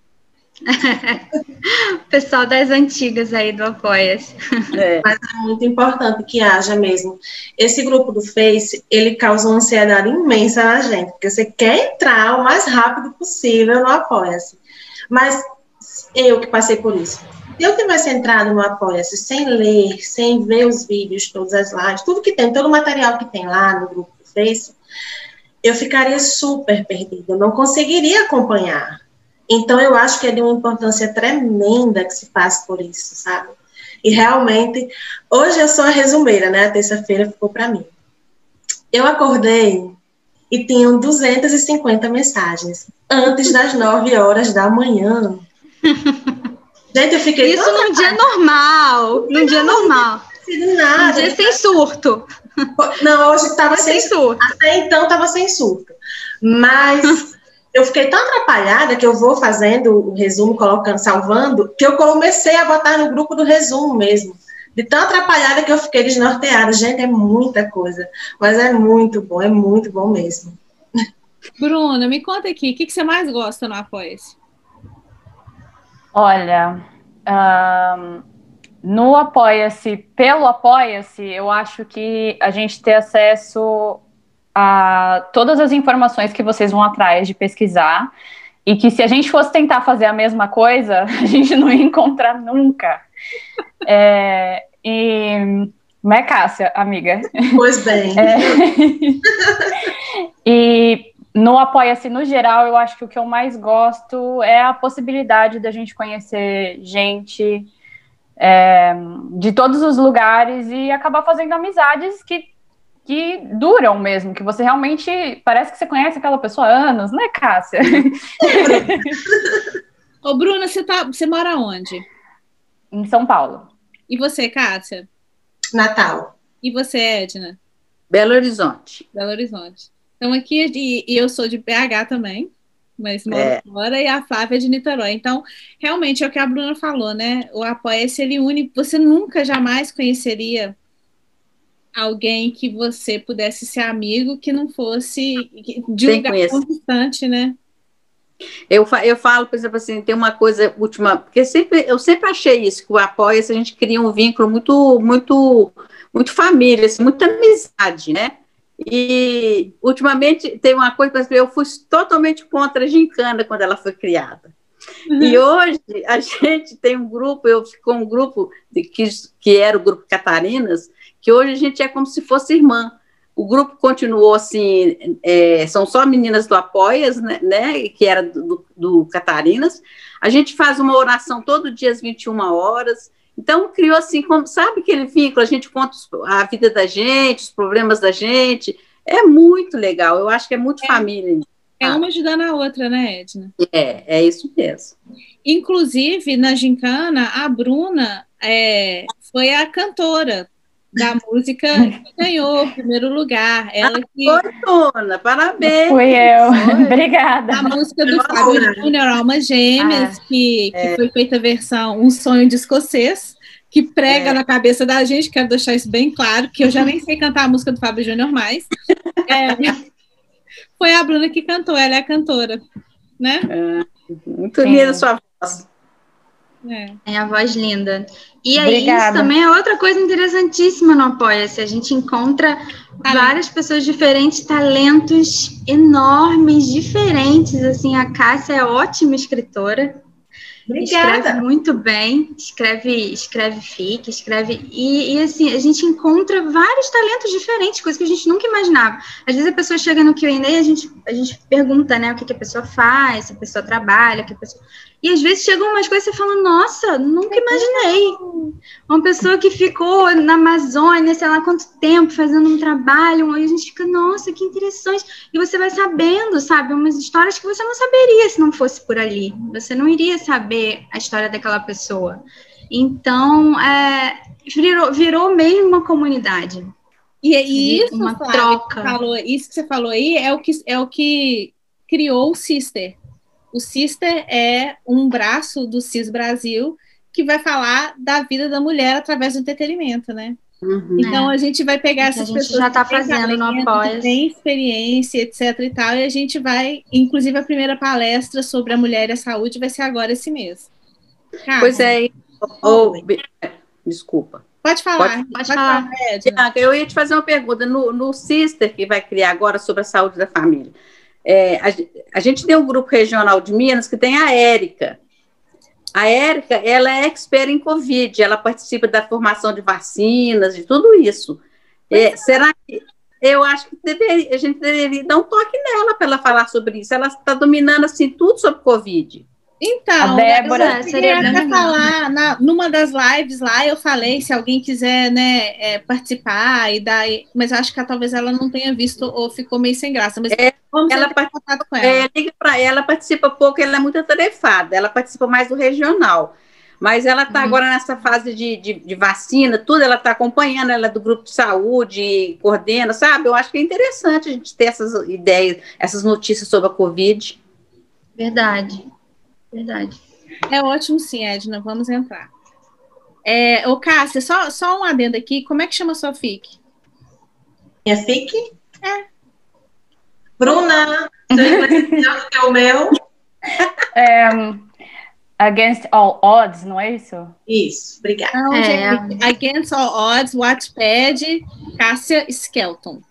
[laughs] Pessoal das antigas aí do Apoia-se. É. [laughs] Mas é muito importante que haja mesmo. Esse grupo do Face, ele causa uma ansiedade imensa na gente, porque você quer entrar o mais rápido possível no Apoia-se. Mas eu que passei por isso. Se eu tivesse entrado no Apoia-se sem ler, sem ver os vídeos, todas as lives, tudo que tem, todo o material que tem lá no grupo do Face, eu ficaria super perdida, eu não conseguiria acompanhar então, eu acho que é de uma importância tremenda que se passe por isso, sabe? E realmente, hoje eu sou a resumeira, né? A terça-feira ficou para mim. Eu acordei e tinham 250 mensagens antes das 9 horas da manhã. [laughs] Gente, eu fiquei. Isso num dia normal. Num dia normal. Nada. Num dia sem surto. Não, hoje estava sem, sem surto. Até então estava sem surto. Mas [laughs] eu fiquei tão atrapalhada que eu vou fazendo o resumo, colocando, salvando, que eu comecei a botar no grupo do resumo mesmo. De tão atrapalhada que eu fiquei desnorteada. Gente, é muita coisa. Mas é muito bom, é muito bom mesmo. Bruna, me conta aqui, o que, que você mais gosta no Apoia-se? Olha, um, no Apoia-se, pelo Apoia-se, eu acho que a gente ter acesso a todas as informações que vocês vão atrás de pesquisar e que se a gente fosse tentar fazer a mesma coisa, [laughs] a gente não ia encontrar nunca. É, e não é Cássia, amiga? Pois bem. [laughs] É, e no Apoia-se, no geral, eu acho que o que eu mais gosto é a possibilidade da gente conhecer gente é, de todos os lugares e acabar fazendo amizades que que duram mesmo, que você realmente parece que você conhece aquela pessoa há anos, né, Cássia? [laughs] Ô, Bruna, você, tá, você mora onde? Em São Paulo. E você, Cássia? Natal. E você, Edna? Belo Horizonte. Belo Horizonte. Então, aqui, e, e eu sou de BH também, mas moro é. fora, e a Flávia é de Niterói. Então, realmente, é o que a Bruna falou, né? O Apoia-se, ele une, você nunca, jamais conheceria alguém que você pudesse ser amigo que não fosse de um lugar constante, né? Eu, eu falo, por exemplo, assim, tem uma coisa última, porque sempre, eu sempre achei isso, que o apoio, a gente cria um vínculo muito, muito, muito família, assim, muita amizade, né? E ultimamente tem uma coisa, por exemplo, eu fui totalmente contra a gincana quando ela foi criada. Uhum. E hoje a [laughs] gente tem um grupo, eu fico com um grupo de, que, que era o grupo Catarinas, que hoje a gente é como se fosse irmã. O grupo continuou assim, é, são só meninas do Apoias, né, né que era do, do, Catarinas. A gente faz uma oração todo dia às 21 horas. Então, criou assim, como, sabe aquele vínculo? A gente conta a vida da gente, os problemas da gente. É muito legal. Eu acho que é muito é, família. É uma ajudando a outra, né, Edna? É, é isso mesmo. Inclusive, na Gincana, a Bruna é, foi a cantora da música que ganhou o primeiro lugar. Ela ah, que... Foi, Bruna, parabéns. Fui eu, [laughs] obrigada. A música do Fábio Júnior, Almas Gêmeas, ah, que, que é. foi feita a versão Um Sonho de Escocês, que prega é. na cabeça da gente, quero deixar isso bem claro, que eu já nem sei cantar a música do Fábio Júnior mais. É, [laughs] foi a Bruna que cantou, ela é a cantora, né? É, muito linda a sua voz. É. é. a voz linda. E aí, Obrigada. isso também é outra coisa interessantíssima no Apoia-se. A gente encontra várias pessoas diferentes, talentos enormes, diferentes. Assim, a Cássia é ótima escritora. Obrigada. Escreve muito bem, escreve, escreve fic, escreve. E, e, assim, a gente encontra vários talentos diferentes, coisas que a gente nunca imaginava. Às vezes a pessoa chega no QA e a gente, a gente pergunta, né, o que, que a pessoa faz, se a pessoa trabalha, que a pessoa. E às vezes chegam umas coisas e você fala, nossa, nunca imaginei. Uma pessoa que ficou na Amazônia, sei lá quanto tempo, fazendo um trabalho, aí a gente fica, nossa, que interessante. E você vai sabendo, sabe, umas histórias que você não saberia se não fosse por ali. Você não iria saber a história daquela pessoa. Então, é, virou, virou mesmo uma comunidade. E, e isso, uma troca. Falou, isso que você falou aí é o que, é o que criou o Sister o Sister é um braço do CIS Brasil que vai falar da vida da mulher através do entretenimento, né? Uhum, então é. a gente vai pegar essas a gente pessoas já está fazendo no que tem experiência, etc e tal, e a gente vai, inclusive a primeira palestra sobre a mulher e a saúde vai ser agora esse mês. Pois é, oh, desculpa. Pode falar, pode, pode falar. falar eu ia te fazer uma pergunta no, no Sister que vai criar agora sobre a saúde da família. É, a, a, gente tem um grupo regional de Minas que tem a Érica. A Érica, ela é expert em Covid, ela participa da formação de vacinas, de tudo isso. É, é. Será que eu acho que deveria, a gente deveria dar um toque nela para ela falar sobre isso? Ela está dominando assim tudo sobre Covid. Então, a Débora, eu queria até falar, na, numa das lives lá, eu falei, se alguém quiser, né, é, participar e dar, mas acho que talvez ela não tenha visto ou ficou meio sem graça, mas é, vamos ela contato com ela. É, liga para ela participa pouco, ela é muito atarefada, ela participa mais do regional, mas ela está uhum. agora nessa fase de, de, de, vacina, tudo, ela está acompanhando, ela é do grupo de saúde, coordena, sabe? Eu acho que é interessante a gente ter essas ideias, essas notícias sobre a Covid. Verdade. Verdade. É ótimo, sim, Edna. Vamos entrar. É, ô, Cássia, só, só um adendo aqui. Como é que chama a sua FIC? Minha FIC? É. Bruna, [laughs] que é o meu. É, against All Odds, não é isso? Isso, obrigada. Não, é. Against All Odds, Watchpad, Cássia Skelton.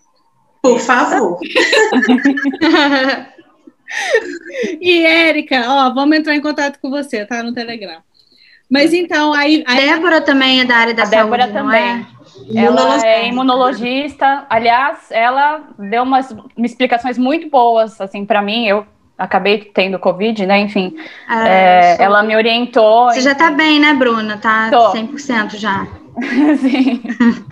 Por favor. [laughs] [laughs] e Érica, ó, vamos entrar em contato com você, tá? No Telegram. Mas então, aí. aí... Débora também é da área da a saúde. Débora também. É? Ela é imunologista. Aliás, ela deu umas, umas explicações muito boas, assim, para mim. Eu acabei tendo Covid, né? Enfim, ah, é, ela me orientou. Você já tá bem, né, Bruna? Tá Tô. 100% já. [laughs] Sim.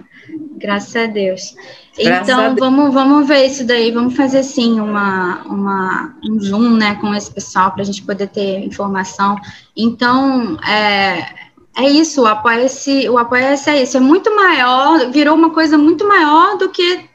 [laughs] Graças a Deus. Então, vamos, vamos ver isso daí, vamos fazer sim uma, uma, um zoom né, com esse pessoal para a gente poder ter informação. Então, é, é isso, o Apoia-se Apoia é isso, é muito maior, virou uma coisa muito maior do que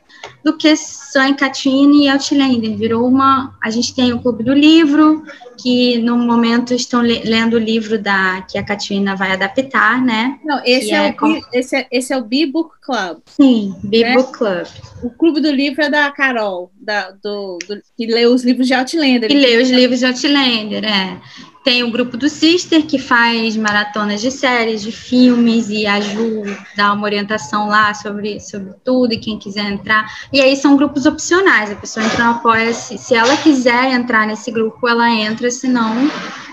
do que San Catine e Outlander. Virou uma. A gente tem o Clube do Livro, que no momento estão lendo o livro da que a Catina vai adaptar, né? Não, esse é, é, o, esse é, esse é o B-Book Club. Sim, B-Book né? Club. O Clube do Livro é da Carol, da, do, do, que lê os livros de Outlander. Que lê os livros de Outlander, é. Tem o grupo do Sister, que faz maratonas de séries, de filmes, e a Ju dá uma orientação lá sobre, sobre tudo, e quem quiser entrar. E aí são grupos opcionais, a pessoa entra no Apoia-se. Se ela quiser entrar nesse grupo, ela entra, senão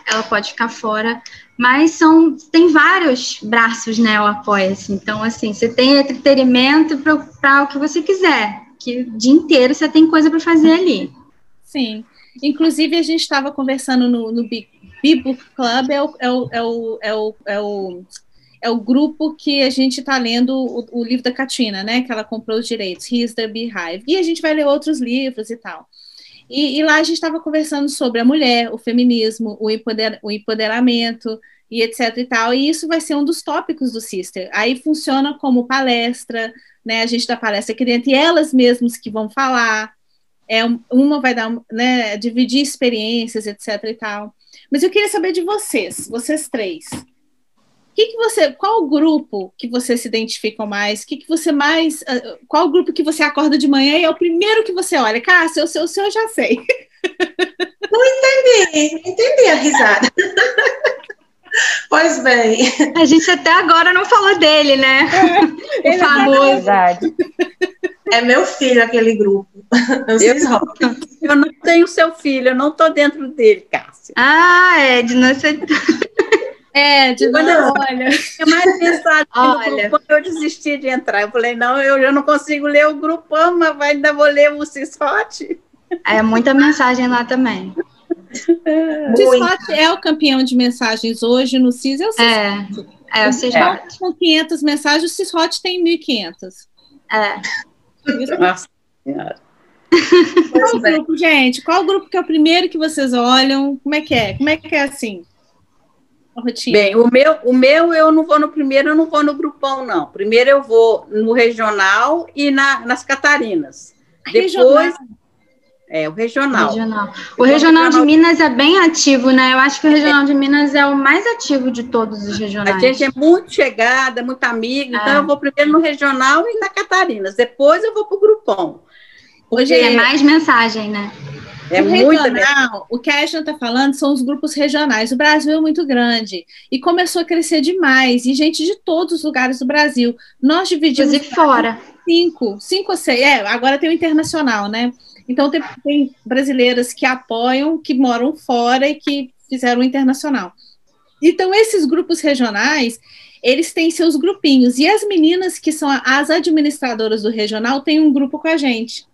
ela pode ficar fora. Mas são, tem vários braços, né, o Apoia-se. Então, assim, você tem entretenimento para o que você quiser, que o dia inteiro você tem coisa para fazer ali. Sim. Inclusive, a gente estava conversando no, no Big B-Book Club é o, é o, é o, é o, é o é o grupo que a gente está lendo o, o, livro da Katina, né? Que ela comprou os direitos, He's the Beehive. E a gente vai ler outros livros e tal. E, e lá a gente estava conversando sobre a mulher, o feminismo, o, empoder, o empoderamento e etc e tal. E isso vai ser um dos tópicos do Sister. Aí funciona como palestra, né? A gente dá palestra aqui dentro e elas mesmas que vão falar. É, uma vai dar, né, dividir experiências, etc e tal. Mas eu queria saber de vocês, vocês três que, que você, qual grupo que você se identifica mais? Que que você mais, ah, qual grupo que você acorda de manhã e é o primeiro que você olha? Cássia, o seu, o seu eu já sei. [laughs] Não entendi, entendi a risada. [laughs] Pois bem. A gente até agora não falou dele, né? É, [laughs] o famoso. É meu filho aquele grupo. [laughs] Eu, eu não tenho seu filho, eu não estou dentro dele, Cássia. Ah, Edna, você. [laughs] É, de Quando eu, olha. Eu mais pensado olha. no eu desisti de entrar. Eu falei, não, eu, eu não consigo ler o grupão, mas ainda vou ler o Cisrote. É muita mensagem lá também. [laughs] O Cisrote é o campeão de mensagens hoje no CIS, é o Cisrote. É, é o Cisrote. Com 500 mensagens, o Cisrote tem 1.500. É. Nossa Senhora. Qual grupo, gente? Qual grupo que é o primeiro que vocês olham? Como é que é? Como é que é assim? rotina? Bem, o meu, o meu eu não vou no primeiro, eu não vou no grupão, não. Primeiro eu vou no regional e na, nas Catarinas. Depois. Regional. É, o regional. regional. O regional, de Minas é bem ativo, né? Eu acho que o regional é. de Minas é o mais ativo de todos os regionais. A gente é muito chegada, muito amiga, então é. eu vou primeiro no regional e na Catarinas. Depois eu vou para o grupão. Hoje é mais mensagem, né? É o regional, o que a Ashton está falando são os grupos regionais. O Brasil é muito grande e começou a crescer demais, e gente de todos os lugares do Brasil. Nós dividimos. Inclusive fora. Cinco, cinco ou seis. É, agora tem o internacional, né? Então tem, tem brasileiras que apoiam, que moram fora e que fizeram internacional. Então, esses grupos regionais, eles têm seus grupinhos. E as meninas que são as administradoras do regional têm um grupo com a gente.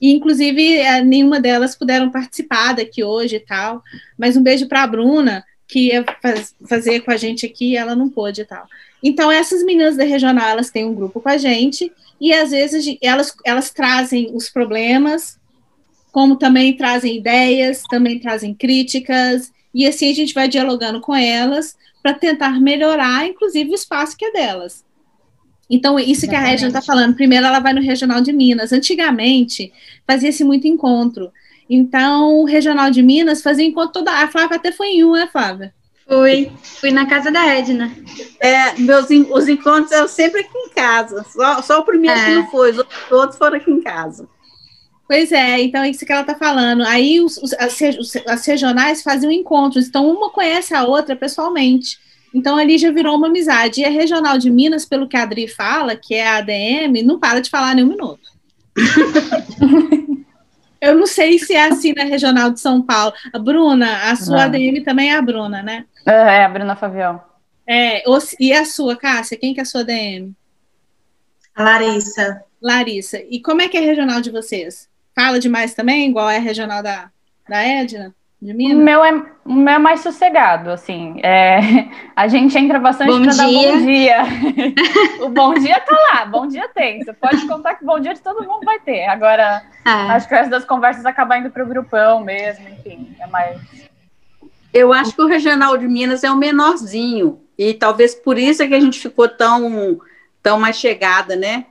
E, inclusive, é, nenhuma delas puderam participar daqui hoje e tal. Mas um beijo para a Bruna, que ia faz, fazer com a gente aqui, ela não pôde e tal. Então, essas meninas da regional, elas têm um grupo com a gente, e às vezes elas, elas trazem os problemas, como também trazem ideias, também trazem críticas, e assim a gente vai dialogando com elas para tentar melhorar, inclusive, o espaço que é delas. Então, isso que a Regina está falando, primeiro ela vai no Regional de Minas. Antigamente, fazia-se muito encontro. Então, o Regional de Minas fazia encontro toda. A Flávia até foi em um, né, Flávia? Fui, fui na casa da Edna. É, meus, os encontros eram sempre aqui em casa. Só, só o primeiro é. que não foi, os outros foram aqui em casa. Pois é, então é isso que ela está falando. Aí os, os, as, as regionais faziam encontros, então uma conhece a outra pessoalmente. Então ali já virou uma amizade. E a regional de Minas, pelo que a Adri fala, que é a ADM, não para de falar nem um minuto. [laughs] Eu não sei se é assim na regional de São Paulo. A Bruna, a sua não. ADM também é a Bruna, né? É, a Bruna Fabião. É, e a sua, Cássia? Quem que é a sua ADM? A Larissa. Larissa. E como é que é a regional de vocês? Fala demais também, igual é a regional da, da Edna? O meu, é, o meu é mais sossegado, assim. É, [laughs] a gente entra bastante para dar bom dia. [laughs] o bom dia tá lá, bom dia tem. Você pode contar que bom dia de todo mundo vai ter. Agora, ah. acho que o resto das conversas acaba indo para o grupão mesmo, enfim, é mais. Eu acho que o regional de Minas é o menorzinho. E talvez por isso é que a gente ficou tão, tão mais chegada, né?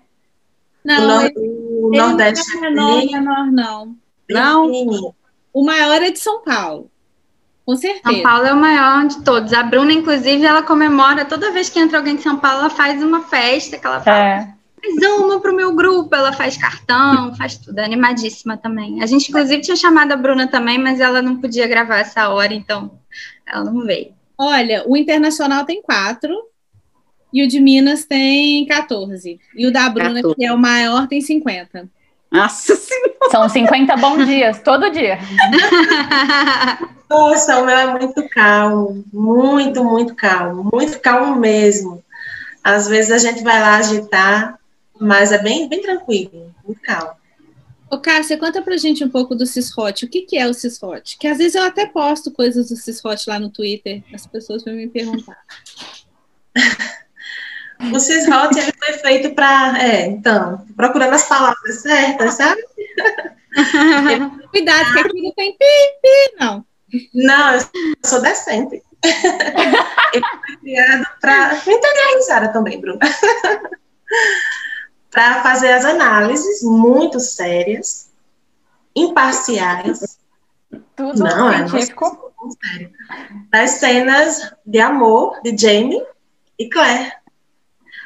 Não, o, ele, o Nordeste não é menor, menor, não. Não? O maior é de São Paulo. Com certeza. São Paulo é o maior de todos. A Bruna, inclusive, ela comemora toda vez que entra alguém de São Paulo, ela faz uma festa que ela fala. É. Faz uma para o meu grupo, ela faz cartão, [laughs] faz tudo, é animadíssima também. A gente, inclusive, tinha chamado a Bruna também, mas ela não podia gravar essa hora, então ela não veio. Olha, o Internacional tem quatro e o de Minas tem 14. E o da Bruna, 14. que é o maior, tem 50. Nossa Senhora! São 50 bons dias, todo dia. [laughs] Nossa, o meu é muito calmo, muito, muito calmo, muito calmo mesmo. Às vezes a gente vai lá agitar, mas é bem, bem tranquilo, muito calmo. Ô, Cássia, conta pra gente um pouco do Cisrote. O que, que é o Cisrote? Que às vezes eu até posto coisas do Cisrote lá no Twitter, as pessoas vão me perguntar. [laughs] o Cishot ele foi feito para, é, então, procurando as palavras certas, sabe? [laughs] Cuidado, que aqui não tem pi, pi, não. Não, eu sou decente. [laughs] ele foi criado para. Entender a também, Bruna. [laughs] para fazer as análises muito sérias, imparciais. Tudo Não, é científico. É das cenas de amor de Jamie e Claire.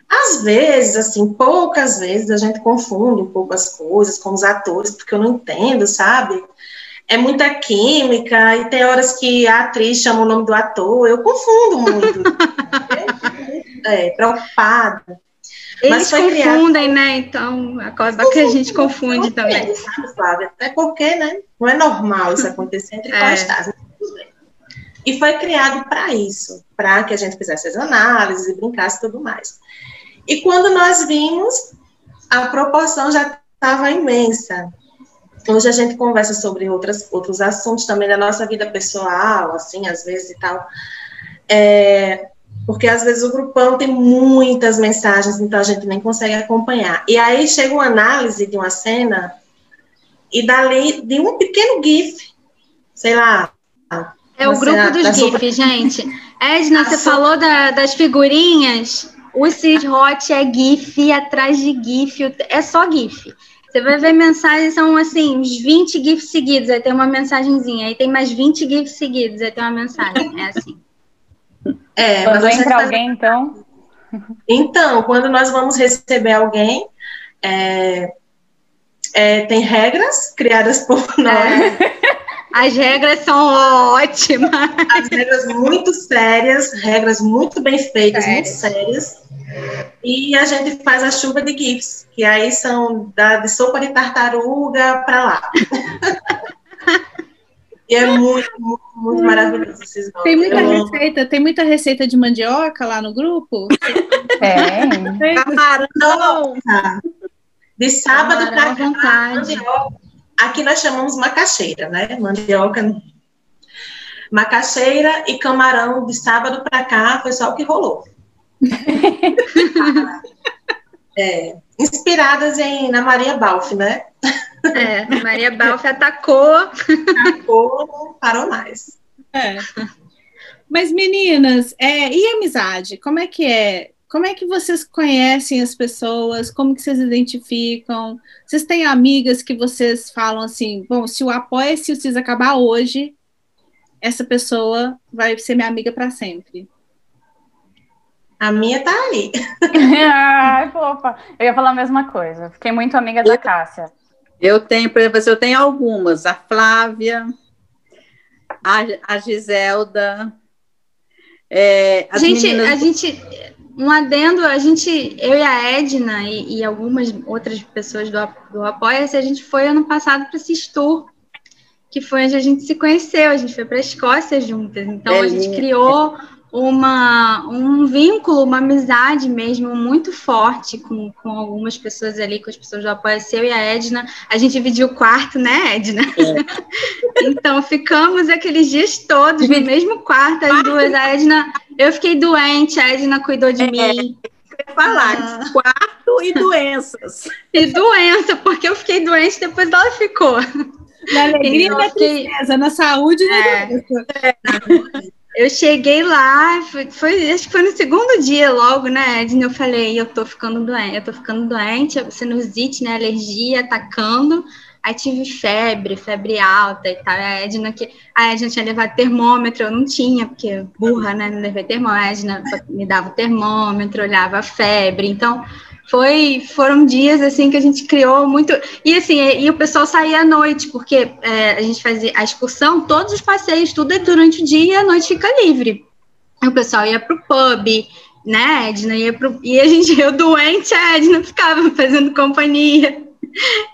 Às vezes, assim, poucas vezes a gente confunde um pouco as coisas com os atores, porque eu não entendo, sabe? É muita química, e tem horas que a atriz chama o nome do ator, eu confundo muito. [laughs] é, preocupada. Eles confundem, criado... né? Então, acaba que a gente confunde também. Sabe, Flávia? Até porque, né? Não é normal isso acontecer entre é. estás. E foi criado para isso, para que a gente fizesse as análises e brincasse e tudo mais. E quando nós vimos, a proporção já estava imensa. Hoje a gente conversa sobre outras, outros assuntos também da nossa vida pessoal, assim, às vezes e tal. É, porque às vezes o grupão tem muitas mensagens, então a gente nem consegue acompanhar. E aí chega uma análise de uma cena, e dali, de um pequeno GIF, sei lá. É o grupo dos GIFs, gente. Edna, você [laughs] falou da, das figurinhas. O Cid Hot é GIF atrás de GIF, é só GIF. Você vai ver mensagens, são assim, uns 20 GIFs seguidos, aí tem uma mensagenzinha, aí tem mais 20 GIFs seguidos, aí tem uma mensagem. É assim. É, quando entra faz... alguém, então. Então, quando nós vamos receber alguém, é, é, tem regras criadas por é. As regras são ótimas. As regras muito sérias, regras muito bem feitas, Sério? muito sérias. E a gente faz a chuva de GIFs, que aí são da, de sopa de tartaruga para lá. [laughs] E é muito, muito, muito maravilhoso esses Tem muita eu receita, amo. tem muita receita de mandioca lá no grupo? É. Camarão. De sábado para vontade. Aqui nós chamamos macaxeira, né? Mandioca. Macaxeira e camarão de sábado para cá foi só o que rolou. [laughs] é, inspiradas em na Maria Balfe, né? É, Maria Balf atacou. Atacou, não parou mais. É. Mas, meninas, é, e amizade? Como é que é? Como é que vocês conhecem as pessoas? Como que vocês identificam? Vocês têm amigas que vocês falam assim, bom, se o Apoia-se o CIS acabar hoje, essa pessoa vai ser minha amiga para sempre. A minha tá aí. [laughs] Ai, fofa. Eu ia falar a mesma coisa. Fiquei muito amiga da Cássia. Eu tenho, por exemplo, eu tenho algumas, a Flávia, a, a Giselda. É, a gente, meninas... a gente, um adendo, a gente, eu e a Edna e, e algumas outras pessoas do, do Apoia-se, a gente foi ano passado para esse tour, que foi onde a gente se conheceu, a gente foi para a Escócia juntas, então é a gente criou uma, um vínculo, uma amizade mesmo muito forte com, com algumas pessoas ali, com as pessoas do Apoia Seu e a Edna. A gente dividiu o quarto, né, Edna? É. [laughs] então, ficamos aqueles dias todos no mesmo quarto, as duas. A Edna, eu fiquei doente, a Edna cuidou de é. mim. Falar, ah. quarto e doenças. E doença, porque eu fiquei doente, depois ela ficou. Na alegria e na fiquei... tristeza, na saúde e na é. doença. É. Eu cheguei lá, foi, foi, acho que foi no segundo dia logo, né, Edna? Eu falei, eu tô ficando doente, eu tô ficando doente, sinusite, né, alergia atacando. Aí tive febre, febre alta e tal. A Edna, que, a Edna tinha levado termômetro, eu não tinha, porque burra, né, não levei termômetro. A Edna me dava o termômetro, olhava a febre. Então, foi foram dias assim que a gente criou muito e assim e o pessoal saía à noite porque é, a gente fazia a excursão todos os passeios tudo é durante o dia e a noite fica livre. O pessoal ia para o pub né Edna ia pro, e a gente eu doente a Edna ficava fazendo companhia.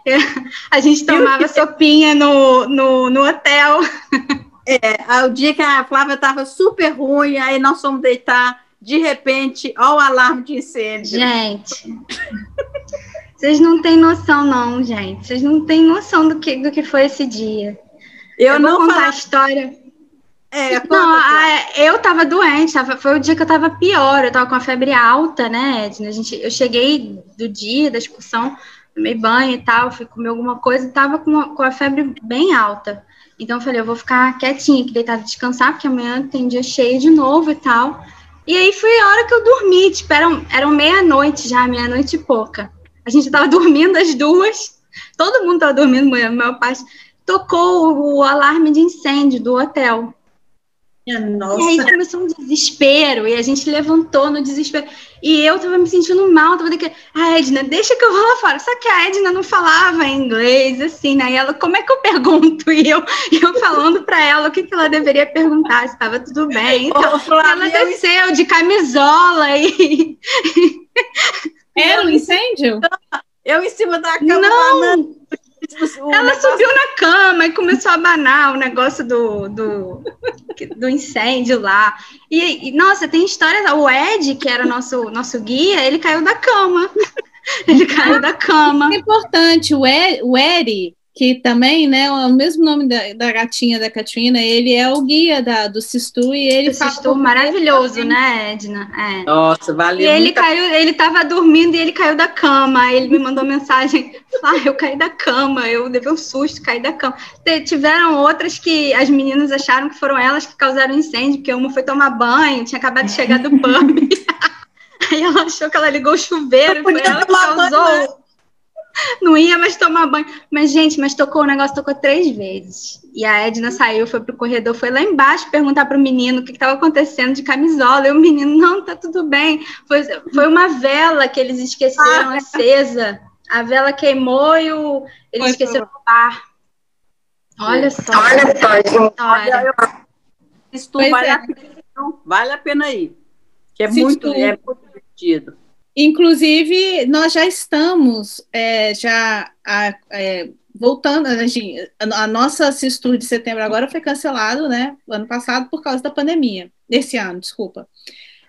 [laughs] A gente tomava sopinha no, no, no hotel. [laughs] É, o dia que a Flávia estava super ruim aí nós fomos deitar de repente, ó o alarme de incêndio. Gente, vocês não têm noção, não, gente. Vocês não têm noção do que, do que foi esse dia. Eu, Eu não contar a história. É, Não, a- eu tava doente, tava, foi o dia que eu tava pior, eu tava com a febre alta, né, Edna? A gente, eu cheguei do dia da excursão, tomei banho e tal, fui comer alguma coisa e tava com a, com a febre bem alta. Então eu falei, eu vou ficar quietinha aqui, deitada, descansar, porque amanhã tem dia cheio de novo e tal. E aí foi a hora que eu dormi, tipo, eram, eram meia-noite já, meia-noite e pouca. A gente tava [laughs] dormindo as duas, todo mundo tava dormindo, meu, meu pai tocou o, o alarme de incêndio do hotel. Minha E aí nossa. começou um desespero, e a gente levantou no desespero. E eu tava me sentindo mal, tava daquele, ah, Edna, deixa que eu vou lá fora. Só que a Edna não falava inglês, assim, né? E ela, como é que eu pergunto? [laughs] E eu, eu falando pra ela o que, que ela deveria perguntar, se estava tudo bem. Então, ela desceu de camisola e. Era um [laughs] incêndio? Eu em cima da cama. Não! banana, o Ela negócio- subiu na cama e começou a abanar o negócio do, do, do incêndio lá. E, e, nossa, tem história. O Ed, que era nosso, nosso guia, ele caiu da cama. [laughs] Ele caiu da cama. É importante, o, e, o Eri, que também, né, é o mesmo nome da, da gatinha da Katrina, ele é o guia da, do Sistu e ele Esse fala maravilhoso, né, Edna? É. Nossa, valeu. E ele muito a- caiu, ele tava dormindo e ele caiu da cama. Aí Ele me mandou mensagem: [laughs] Ah, eu caí da cama, eu levei um susto, caí da cama. Tiveram outras que as meninas acharam que foram elas que causaram o incêndio, porque uma foi tomar banho, tinha acabado de chegar do [laughs] pub. [laughs] Aí ela achou que ela ligou o chuveiro, Não foi ela que causou. Não ia mais tomar banho. Mas, gente, mas tocou o negócio, tocou três vezes. E a Edna saiu, foi pro corredor, foi lá embaixo perguntar pro menino o que estava acontecendo de camisola. E o menino, não, tá tudo bem. Foi, foi uma vela que eles esqueceram acesa. A vela queimou e o, eles esqueceram o bar. Olha só. Olha só, história. Olha, Isso vale é. a pena, não? vale a pena ir. Que é Se muito, tu- é muito divertido. Inclusive, nós já estamos é, já a- é, voltando, a, gente- a- a nossa Sistu de setembro agora foi cancelado, né? Ano passado por causa da pandemia. Esse ano, desculpa.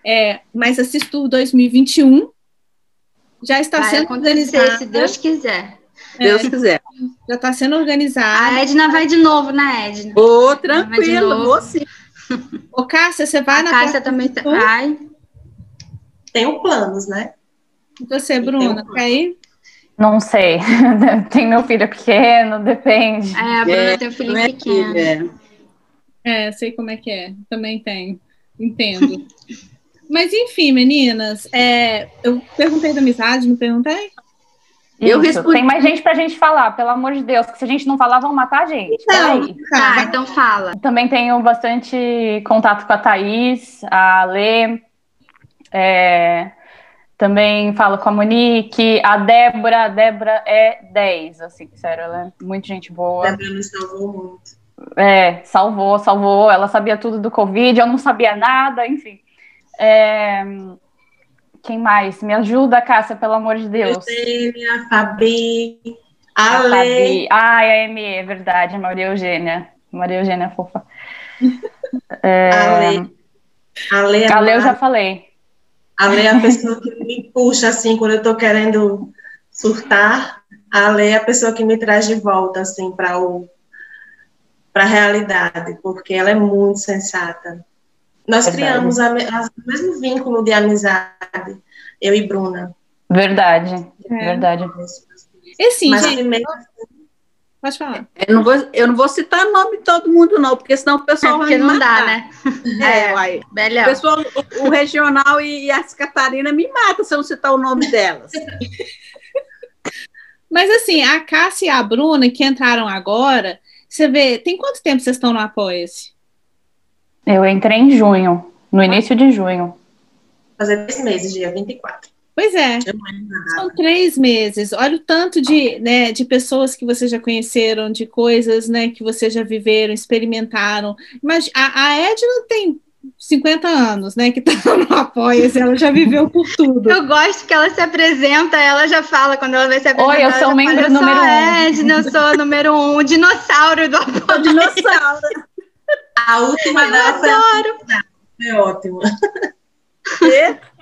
É, mas a Sistu 2021 já está Vai sendo organizada. se Deus quiser. É, Deus quiser. já está sendo A organizada. Edna vai de novo, né, Edna? Ô, Vai de tranquilo, sim. Ô, Cássia, você vai A na Cássia também tá- vai. Tenho planos, né? Você, Bruna, quer ir? Não sei. [laughs] Tem meu filho pequeno, depende. É, a Bruna É, tem um Não é, pequeno. filha? É, sei como é que é. Também tenho. Entendo. [laughs] Mas enfim, meninas, é, eu perguntei da amizade, não perguntei? Eu Isso, respondi- Tem mais gente pra gente falar, pelo amor de Deus, que se a gente não falar, vão matar a gente. Peraí. Tá, Tá, então fala. Também tenho bastante contato com a Thaís, a Lê, é, também falo com a Monique, a Débora, a Débora é 10, assim, sério, ela é muito gente boa. Débora me salvou muito. É, salvou, salvou, ela sabia tudo do Covid, eu não sabia nada, enfim. É, quem mais? Me ajuda, Cássia, pelo amor de Deus. Eugênia, Fabi, A Ale. Fabi. Ai, a ME, é verdade, a Maria Eugênia. Maria Eugênia é fofa. [laughs] É, Ale. Ale, é a Lê eu já mara- falei. Ale é a pessoa que me puxa, assim, quando eu tô querendo surtar. A Ale é a pessoa que me traz de volta, assim, para o para a realidade, porque ela é muito sensata. Nós Verdade. criamos a, a- o mesmo vínculo de amizade, eu e Bruna. Verdade, É. verdade. E sim, Mas gente, primeiro, pode falar. Eu não, vou, eu não vou citar nome de todo mundo, não, porque senão o É, pessoal porque vai me não dá, né? É, É. uai. O, Melhor. pessoal, o, o regional e, e as Catarina me matam se eu não citar o nome delas. Mas assim, a Cássia e a Bruna, que entraram agora, você vê, tem quanto tempo vocês estão no Apoia-se? Eu entrei em junho, no início de junho. fazer três meses, dia 24. Pois é, nada. são três meses. Olha o tanto de, né, de pessoas que vocês já conheceram, de coisas né, que vocês já viveram, experimentaram. Mas a, a Edna tem 50 anos, né? Que tá [laughs] no Apoia-se, ela já viveu por tudo. Eu gosto que ela se apresenta, ela já fala quando ela vai se apresentar. Oi, eu sou membro fala, eu sou número a um." Edna, eu sou o número um, o dinossauro do [laughs] O dinossauro. A última dela foi, foi ótima. [laughs] E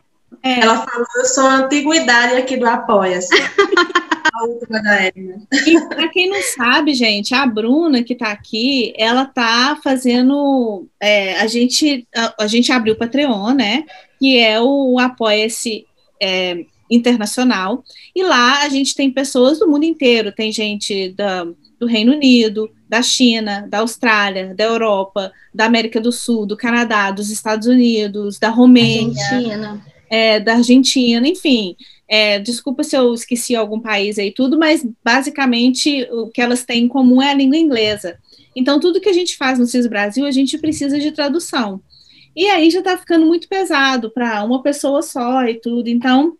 É, Ela falou, eu sou a antiguidade aqui do Apoia-se. [laughs] a última da Edna. E para quem não sabe, gente, a Bruna que está aqui, ela está fazendo. É, a, gente, a, a, gente abriu o Patreon, né? Que é o Apoia-se é, Internacional. E lá a gente tem pessoas do mundo inteiro. Tem gente da, do Reino Unido, da China, da Austrália, da Europa, da América do Sul, do Canadá, dos Estados Unidos, da Romênia. Argentina. É, da Argentina, enfim. É, desculpa se eu esqueci algum país aí tudo, mas basicamente o que elas têm em comum é a língua inglesa. Então, tudo que a gente faz no CIS Brasil, a gente precisa de tradução. E aí já está ficando muito pesado para uma pessoa só e tudo. Então,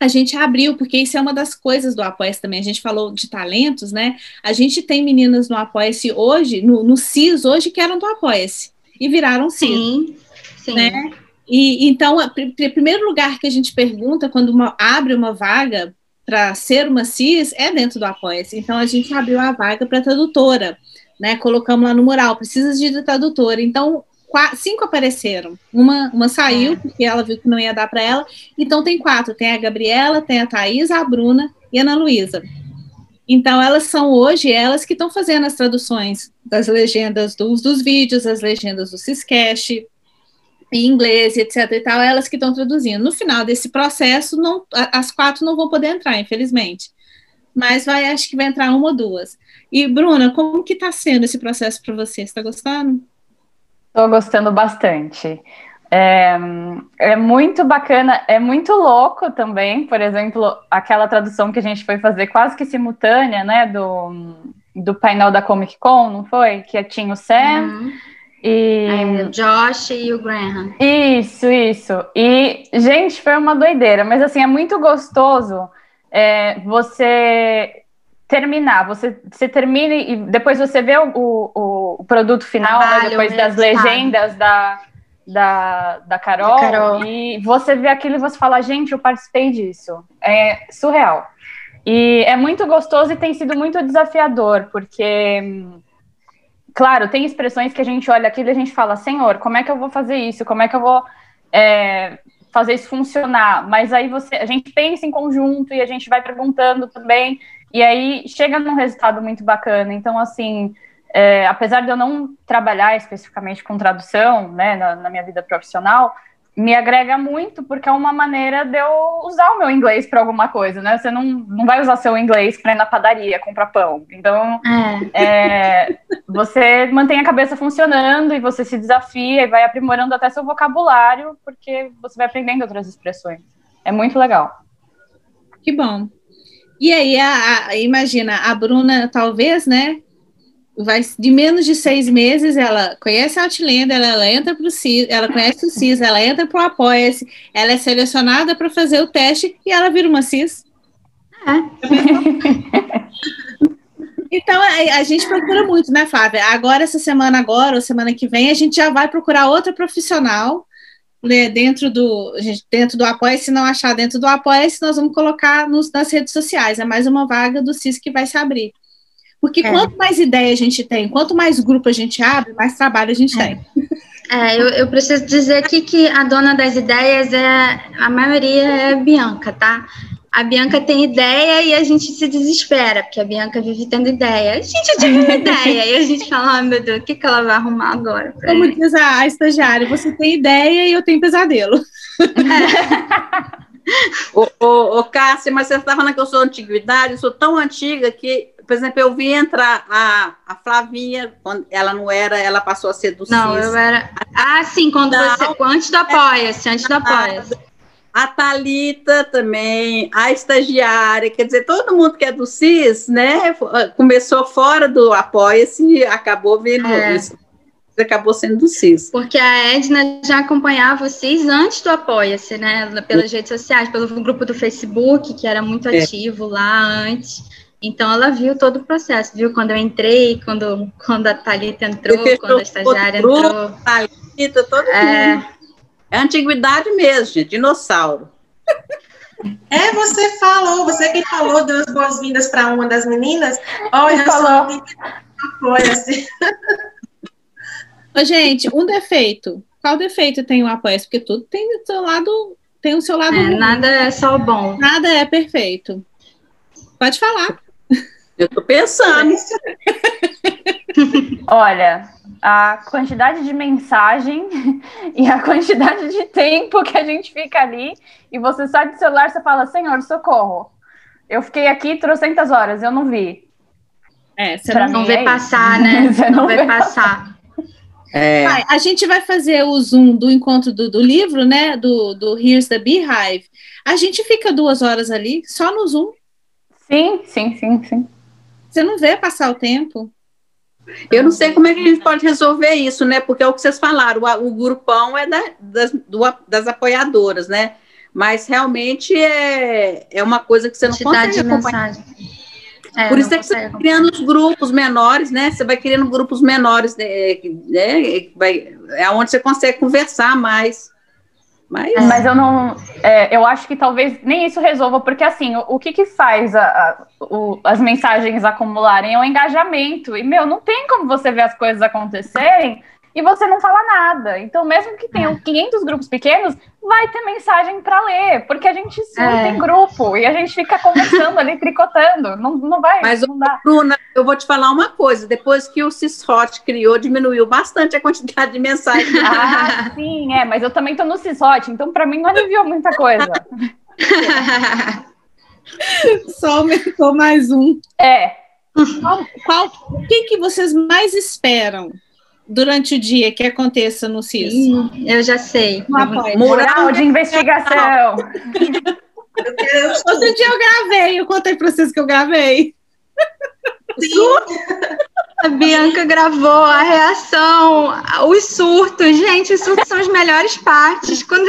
a gente abriu, porque isso é uma das coisas do Apoia-se também. A gente falou de talentos, né? A gente tem meninas no Apoia-se hoje, no, no CIS hoje, que eram do Apoia-se e viraram CIS. Sim, sim. Né? E então, o primeiro lugar que a gente pergunta quando uma, abre uma vaga para ser uma CIS é dentro do Apoia-se. Então, a gente abriu a vaga para tradutora, né? Colocamos lá no mural, precisa de tradutora. Então, cinco apareceram. Uma, uma saiu, é. porque ela viu que não ia dar para ela. Então, tem quatro: tem a Gabriela, tem a Thaís, a Bruna e a Ana Luísa. Então, elas são hoje elas que estão fazendo as traduções das legendas dos, dos vídeos, as legendas do Ciscast, em inglês, etc. e tal, elas que estão traduzindo. No final desse processo, não, as quatro não vão poder entrar, infelizmente. Mas vai, acho que vai entrar uma ou duas. E, Bruna, como que está sendo esse processo para você? Está gostando? Estou gostando bastante. É, é, muito bacana, é muito louco também, por exemplo, aquela tradução que a gente foi fazer quase que simultânea, né, do, do painel da Comic Con, não foi? Que tinha o Sam, uhum. E... o Josh e o Graham. Isso, isso. E, gente, foi uma doideira, mas assim, é muito gostoso é, você terminar, você, você termina e depois você vê o, o, o produto final, né, depois das legendas da, da, da, Carol, da Carol, e você vê aquilo e você fala, gente, eu participei disso. É surreal. E é muito gostoso e tem sido muito desafiador, porque claro, tem expressões que a gente olha aquilo e a gente fala, Senhor, como é que eu vou fazer isso? Como é que eu vou é, fazer isso funcionar? Mas aí você, a gente pensa em conjunto e a gente vai perguntando também, e aí chega num resultado muito bacana. Então, assim, é, apesar de eu não trabalhar especificamente com tradução, né, na, na minha vida profissional, me agrega muito, porque é uma maneira de eu usar o meu inglês para alguma coisa, né? Você não, não vai usar seu inglês para ir na padaria comprar pão. Então, é. É, você mantém a cabeça funcionando e você se desafia e vai aprimorando até seu vocabulário, porque você vai aprendendo outras expressões. É muito legal. Que bom. E aí, a, a, imagina, a Bruna, talvez, né, vai de menos de seis meses, ela conhece a Outlander, ela, ela entra para o CIS, ela conhece o CIS, ela entra para o Apoia-se, ela é selecionada para fazer o teste e ela vira uma CIS. É. [laughs] Então, a, a, gente procura muito, né, Flávia? Agora, essa semana agora, ou semana que vem, a gente já vai procurar outra profissional né, dentro do dentro do Apoia, se não achar dentro do Apoia, nós vamos colocar nos, nas redes sociais. É mais uma vaga do CIS que vai se abrir. Porque é. quanto mais ideia a gente tem, quanto mais grupo a gente abre, mais trabalho a gente é. tem. É, eu, eu, preciso dizer aqui que a dona das ideias é a maioria é Bianca, tá? A Bianca tem ideia e a gente se desespera, porque a Bianca vive tendo ideia. A gente tive uma [laughs] ideia e a gente fala, oh, meu Deus, o que, que ela vai arrumar agora? Como mim? diz a, a estagiária, você tem ideia e eu tenho pesadelo. É. [laughs] ô, ô, ô, Cássia, mas você está falando que eu sou antiguidade, eu sou tão antiga que por exemplo, eu vi entrar a, a Flavinha, quando ela não era, ela passou a ser do Não, CIS. eu era. Ah, sim, quando não, você. Antes do Apoia-se, antes do Apoia-se. A Talita também, a estagiária, quer dizer, todo mundo que é do CIS, né? Começou fora do Apoia-se e acabou vindo é. isso. Acabou sendo do CIS. Porque a Edna já acompanhava o CIS antes do Apoia-se, né? Pelas redes sociais, pelo grupo do Facebook, que era muito é. ativo lá antes. Então ela viu todo o processo, viu quando eu entrei, quando, quando a Thalita entrou, quando a estagiária grupo, entrou. Thalita, todo é... mundo. É antiguidade mesmo, gente, dinossauro. É, você falou, você que falou, deu as boas-vindas para uma das meninas. Olha só, foi assim. Ô, gente, um defeito. Qual defeito tem o apoio? Porque tudo tem o seu lado, tem o seu lado. É, nada é só bom. Nada é perfeito. Pode falar. Eu estou pensando. [laughs] Olha, a quantidade de mensagem [laughs] e a quantidade de tempo que a gente fica ali e você sai do celular e fala, Senhor, socorro. Eu fiquei aqui trocentas horas, eu não vi. É, você não, não vê é passar, né? [laughs] Você não, não vê passar. passar. É. a gente vai fazer o Zoom do encontro do, do, livro, né? Do, do Here's the Beehive. A gente fica duas horas ali, só no Zoom. Sim, sim, sim, sim. Você não vê passar o tempo. Eu não sei como é que a gente pode resolver isso, né? Porque é o que vocês falaram, o, o grupão é da, das, do, das apoiadoras, né? Mas realmente é, é uma coisa que você não consegue acompanhar. É, Por isso é que você vai criando os grupos menores, né? Você vai criando grupos menores, né? né? Vai, é onde você consegue conversar mais. Mas, é. mas eu não. É, eu acho que talvez nem isso resolva, porque assim, o, o que, que faz a, a, o, as mensagens acumularem é o engajamento. E, meu, não tem como você ver as coisas acontecerem e você não fala nada. Então, mesmo que tenham 500 é. grupos pequenos, vai ter mensagem para ler, porque a gente surta é. em grupo e a gente fica conversando ali, tricotando. Não, não vai. Mas, não dá. Bruna, eu vou te falar uma coisa: depois que o Cisrot criou, diminuiu bastante a quantidade de mensagens. [laughs] Ah, sim, é, mas eu também tô no Cisrot, então para mim não aliviou muita coisa. [laughs] Só aumentou mais um. É. Qual, qual, o que, que vocês mais esperam durante o dia que aconteça no CIS? eu já sei. Mural de investigação. [laughs] Outro dia eu gravei, eu contei para vocês que eu gravei. Sim. A Bianca gravou a reação, os surtos. Gente, os surtos são as melhores partes. Quando,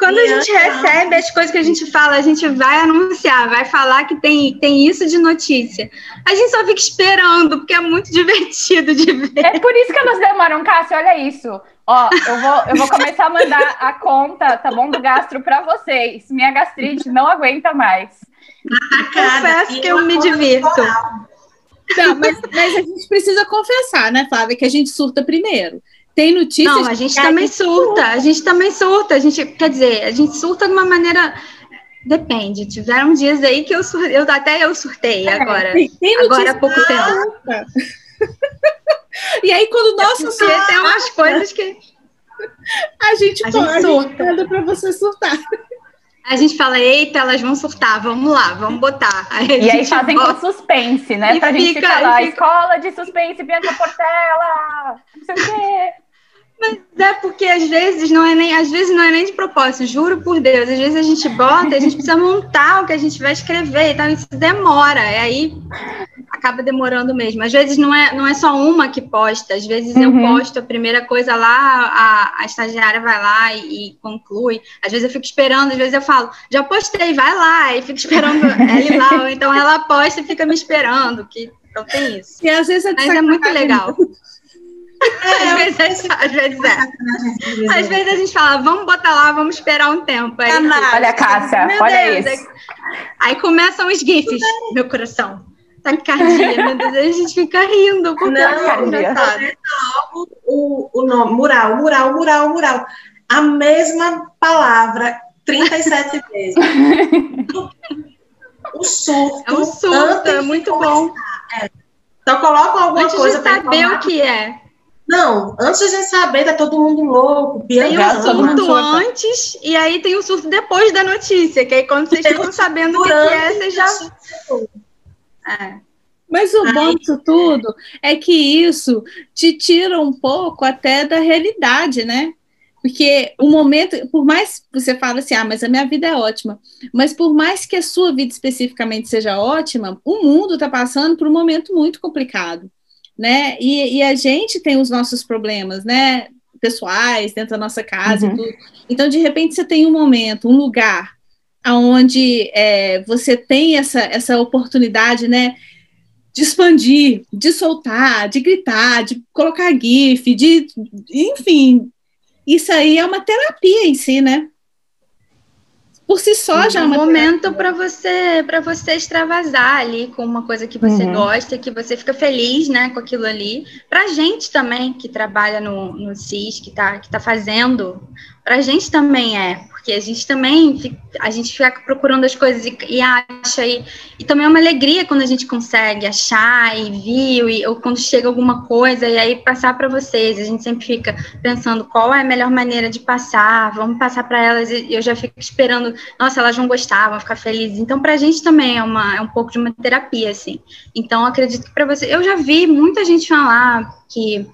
quando a gente recebe as coisas que a gente fala, a gente vai anunciar, vai falar que tem, tem isso de notícia. A gente só fica esperando, porque é muito divertido de ver. É por isso que elas demoram, Cássio, olha isso. Ó, eu vou, eu vou começar a mandar a conta, tá bom, do gastro para vocês. Minha gastrite não aguenta mais. Confesso que eu me divirto. Não, mas, mas a gente precisa confessar, né, Flávia, que a gente surta primeiro. Tem notícias. Não, a gente também a gente surta, surta, a gente também surta. A gente, quer dizer, a gente surta de uma maneira. Depende. Tiveram dias aí que eu, sur... eu até eu surtei é, agora. Tem, tem agora há pouco tempo. [laughs] e aí, quando o nosso. É tem umas coisas que. A gente a pode, gente surta. para você surtar. A gente fala, eita, elas vão surtar, vamos lá, vamos botar. [laughs] Aí e aí fazem bota... com suspense, né? E pra fica, gente ficar lá, fica... escola de suspense, Bianca Portela, não sei o quê. Mas é porque às vezes não é nem, às vezes não é nem de propósito, juro por Deus. Às vezes a gente bota, a gente precisa montar o que a gente vai escrever, então isso demora. E aí acaba demorando mesmo. Às vezes não é, não é só uma que posta, às vezes uhum. eu posto a primeira coisa lá, a, a estagiária vai lá e, e, conclui. Às vezes eu fico esperando, às vezes eu falo, já postei, vai lá, e fico esperando [laughs] ela ir lá, ou então ela posta e fica me esperando, que então tem isso. E às vezes é Mas é muito legal. É, às, vezes, às vezes é. Às vezes a gente fala, vamos botar lá, vamos esperar um tempo. Aí, olha, Cássia, olha Deus, isso. Aí começam os GIFs, meu coração. Taquicardia, meu Deus, a gente fica rindo. Não, é engraçado. O, o nome, mural, mural, mural, mural. A mesma palavra 37 [laughs] vezes. o surto. É um surto, é muito bom. É. Então coloca alguma Antes coisa para saber o que é. Não, antes a gente saber, tá todo mundo louco. Tem o surto antes e aí tem o surto depois da notícia, que aí quando vocês estão sabendo o que, que é, vocês já. É. Mas o bom disso tudo é que isso te tira um pouco até da realidade, né? Porque o momento, por mais que você fale assim, ah, mas a minha vida é ótima, mas por mais que a sua vida especificamente seja ótima, o mundo está passando por um momento muito complicado, né? E, e, a gente tem os nossos problemas, né? Pessoais, dentro da nossa casa uhum. e tudo. Então, de repente, você tem um momento, um lugar onde é, você tem essa, essa oportunidade, né? De expandir, de soltar, de gritar, de colocar GIF, de, enfim, isso aí é uma terapia em si, né? Por si só já é, é um momento para você para você extravasar ali com uma coisa que você uhum. gosta, que você fica feliz, né, com aquilo ali. Para gente também que trabalha no, no CIS, que está que tá fazendo, para gente também é, porque a gente também a gente fica procurando as coisas e, e acha e, e também é uma alegria quando a gente consegue achar e viu e, ou quando chega alguma coisa e aí passar para vocês. A gente sempre fica pensando qual é a melhor maneira de passar, vamos passar para elas e eu já fico esperando, nossa, elas vão gostar, vão ficar felizes. Então para a gente também é uma é um pouco de uma terapia assim. Então acredito que para você, eu já vi muita gente falar que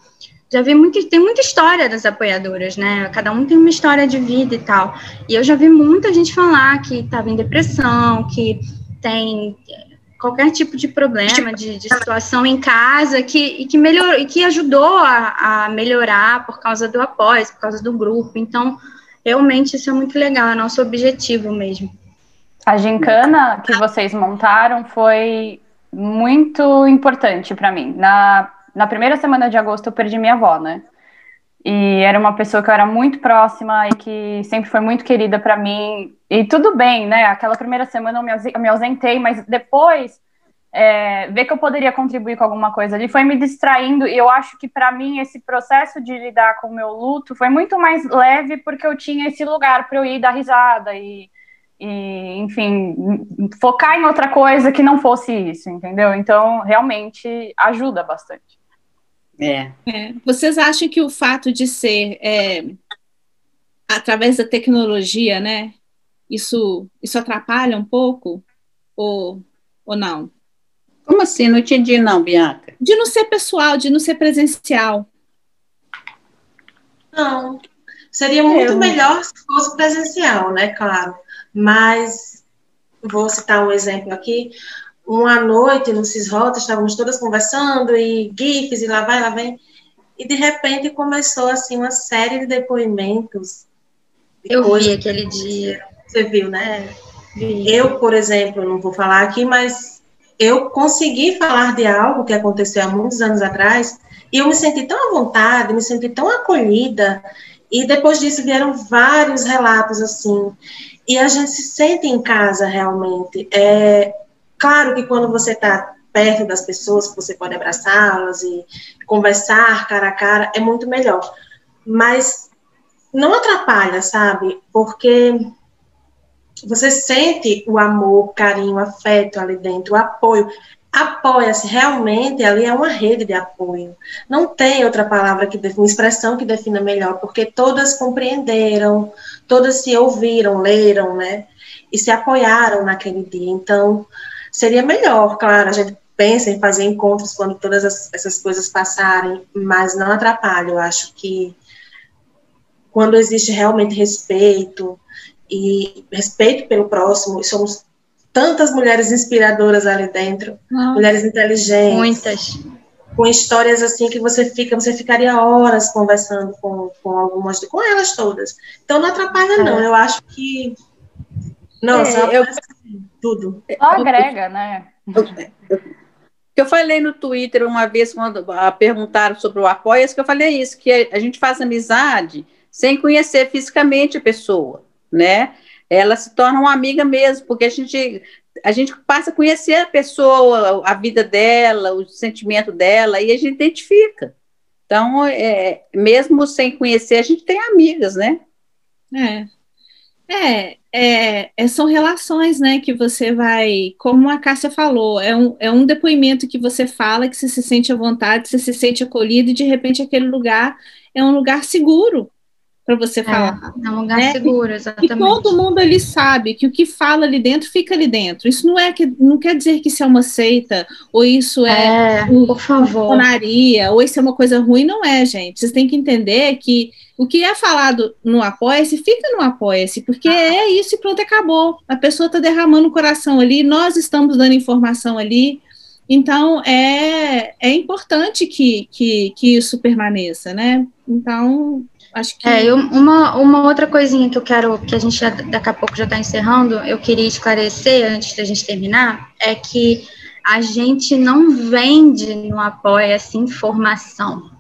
já vi muito, tem muita história das apoiadoras, né? Cada um tem uma história de vida e tal. E eu já vi muita gente falar que estava em depressão, que tem qualquer tipo de problema, de, de situação em casa, que, e que melhorou, e que ajudou a, a, melhorar por causa do apoio, por causa do grupo. Então, realmente isso é muito legal, é nosso objetivo mesmo. A gincana que vocês montaram foi muito importante para mim. Na na primeira semana de agosto eu perdi minha avó, né? E era uma pessoa que eu era muito próxima e que sempre foi muito querida para mim. E tudo bem, né? Aquela primeira semana eu me ausentei, mas depois é, ver que eu poderia contribuir com alguma coisa ali foi me distraindo. E eu acho que para mim esse processo de lidar com o meu luto foi muito mais leve porque eu tinha esse lugar para eu ir dar risada e e, enfim, focar em outra coisa que não fosse isso, entendeu? Então, realmente ajuda bastante. É. é. Vocês acham que o fato de ser é, através da tecnologia, né? Isso, isso atrapalha um pouco? Ou, ou não? Como assim? Não entendi, não, Bianca. De não ser pessoal, de não ser presencial. Não. Seria muito é, melhor se fosse presencial, né? Claro. Mas vou citar um exemplo aqui uma noite no Cisrota, estávamos todas conversando e GIFs e lá vai, lá vem. E de repente começou assim uma série de depoimentos. De eu vi aquele dia. Você viu, né? Vi. Eu, por exemplo, não vou falar aqui, mas eu consegui falar de algo que aconteceu há muitos anos atrás e eu me senti tão à vontade, me senti tão acolhida. E depois disso vieram vários relatos assim. E a gente se sente em casa realmente. É, Claro que quando você está perto das pessoas, você pode abraçá-las e conversar cara a cara, é muito melhor. Mas não atrapalha, sabe? Porque você sente o amor, carinho, afeto ali dentro, o apoio. Apoia-se, realmente ali é uma rede de apoio. Não tem outra palavra que uma expressão que defina melhor, porque todas compreenderam, todas se ouviram, leram, né? E se apoiaram naquele dia. Então, Seria melhor, claro, a gente pensa em fazer encontros quando todas as, essas coisas passarem, mas não atrapalha. Eu acho que quando existe realmente respeito e respeito pelo próximo, e somos tantas mulheres inspiradoras ali dentro, Nossa. mulheres inteligentes. Muitas. Com histórias assim que você fica, você ficaria horas conversando com, com algumas, com elas todas. Então não atrapalha, é. não. Eu acho que. Nossa, é, eu, tudo. Só agrega, né? Eu, eu falei no Twitter uma vez, quando perguntaram sobre o apoia que eu falei isso, que a gente faz amizade sem conhecer fisicamente a pessoa, né? Ela se torna uma amiga mesmo, porque a gente, a gente passa a conhecer a pessoa, a vida dela, o sentimento dela, e a gente identifica. Então, é, mesmo sem conhecer, a gente tem amigas, né? É. É, é, é, são relações, né, que você vai, como a Cássia falou, é um, é um depoimento que você fala, que você se sente à vontade, você se sente acolhido, e de repente aquele lugar é um lugar seguro para você é, falar. É, um lugar né? seguro, exatamente. E todo mundo ali sabe que o que fala ali dentro fica ali dentro. Isso não é que não quer dizer que isso é uma seita, ou isso é, é por favor. ou isso é uma coisa ruim, não é, gente. Vocês têm que entender que o que é falado no Apoia-se, fica no Apoia-se, porque é isso e pronto, acabou. A pessoa está derramando o coração ali, nós estamos dando informação ali. Então, é, é importante que, que, que isso permaneça, né? Então, acho que. É, eu, uma, uma outra coisinha que eu quero, que a gente já, daqui a pouco já está encerrando, eu queria esclarecer antes da gente terminar, é que a gente não vende no Apoia-se informação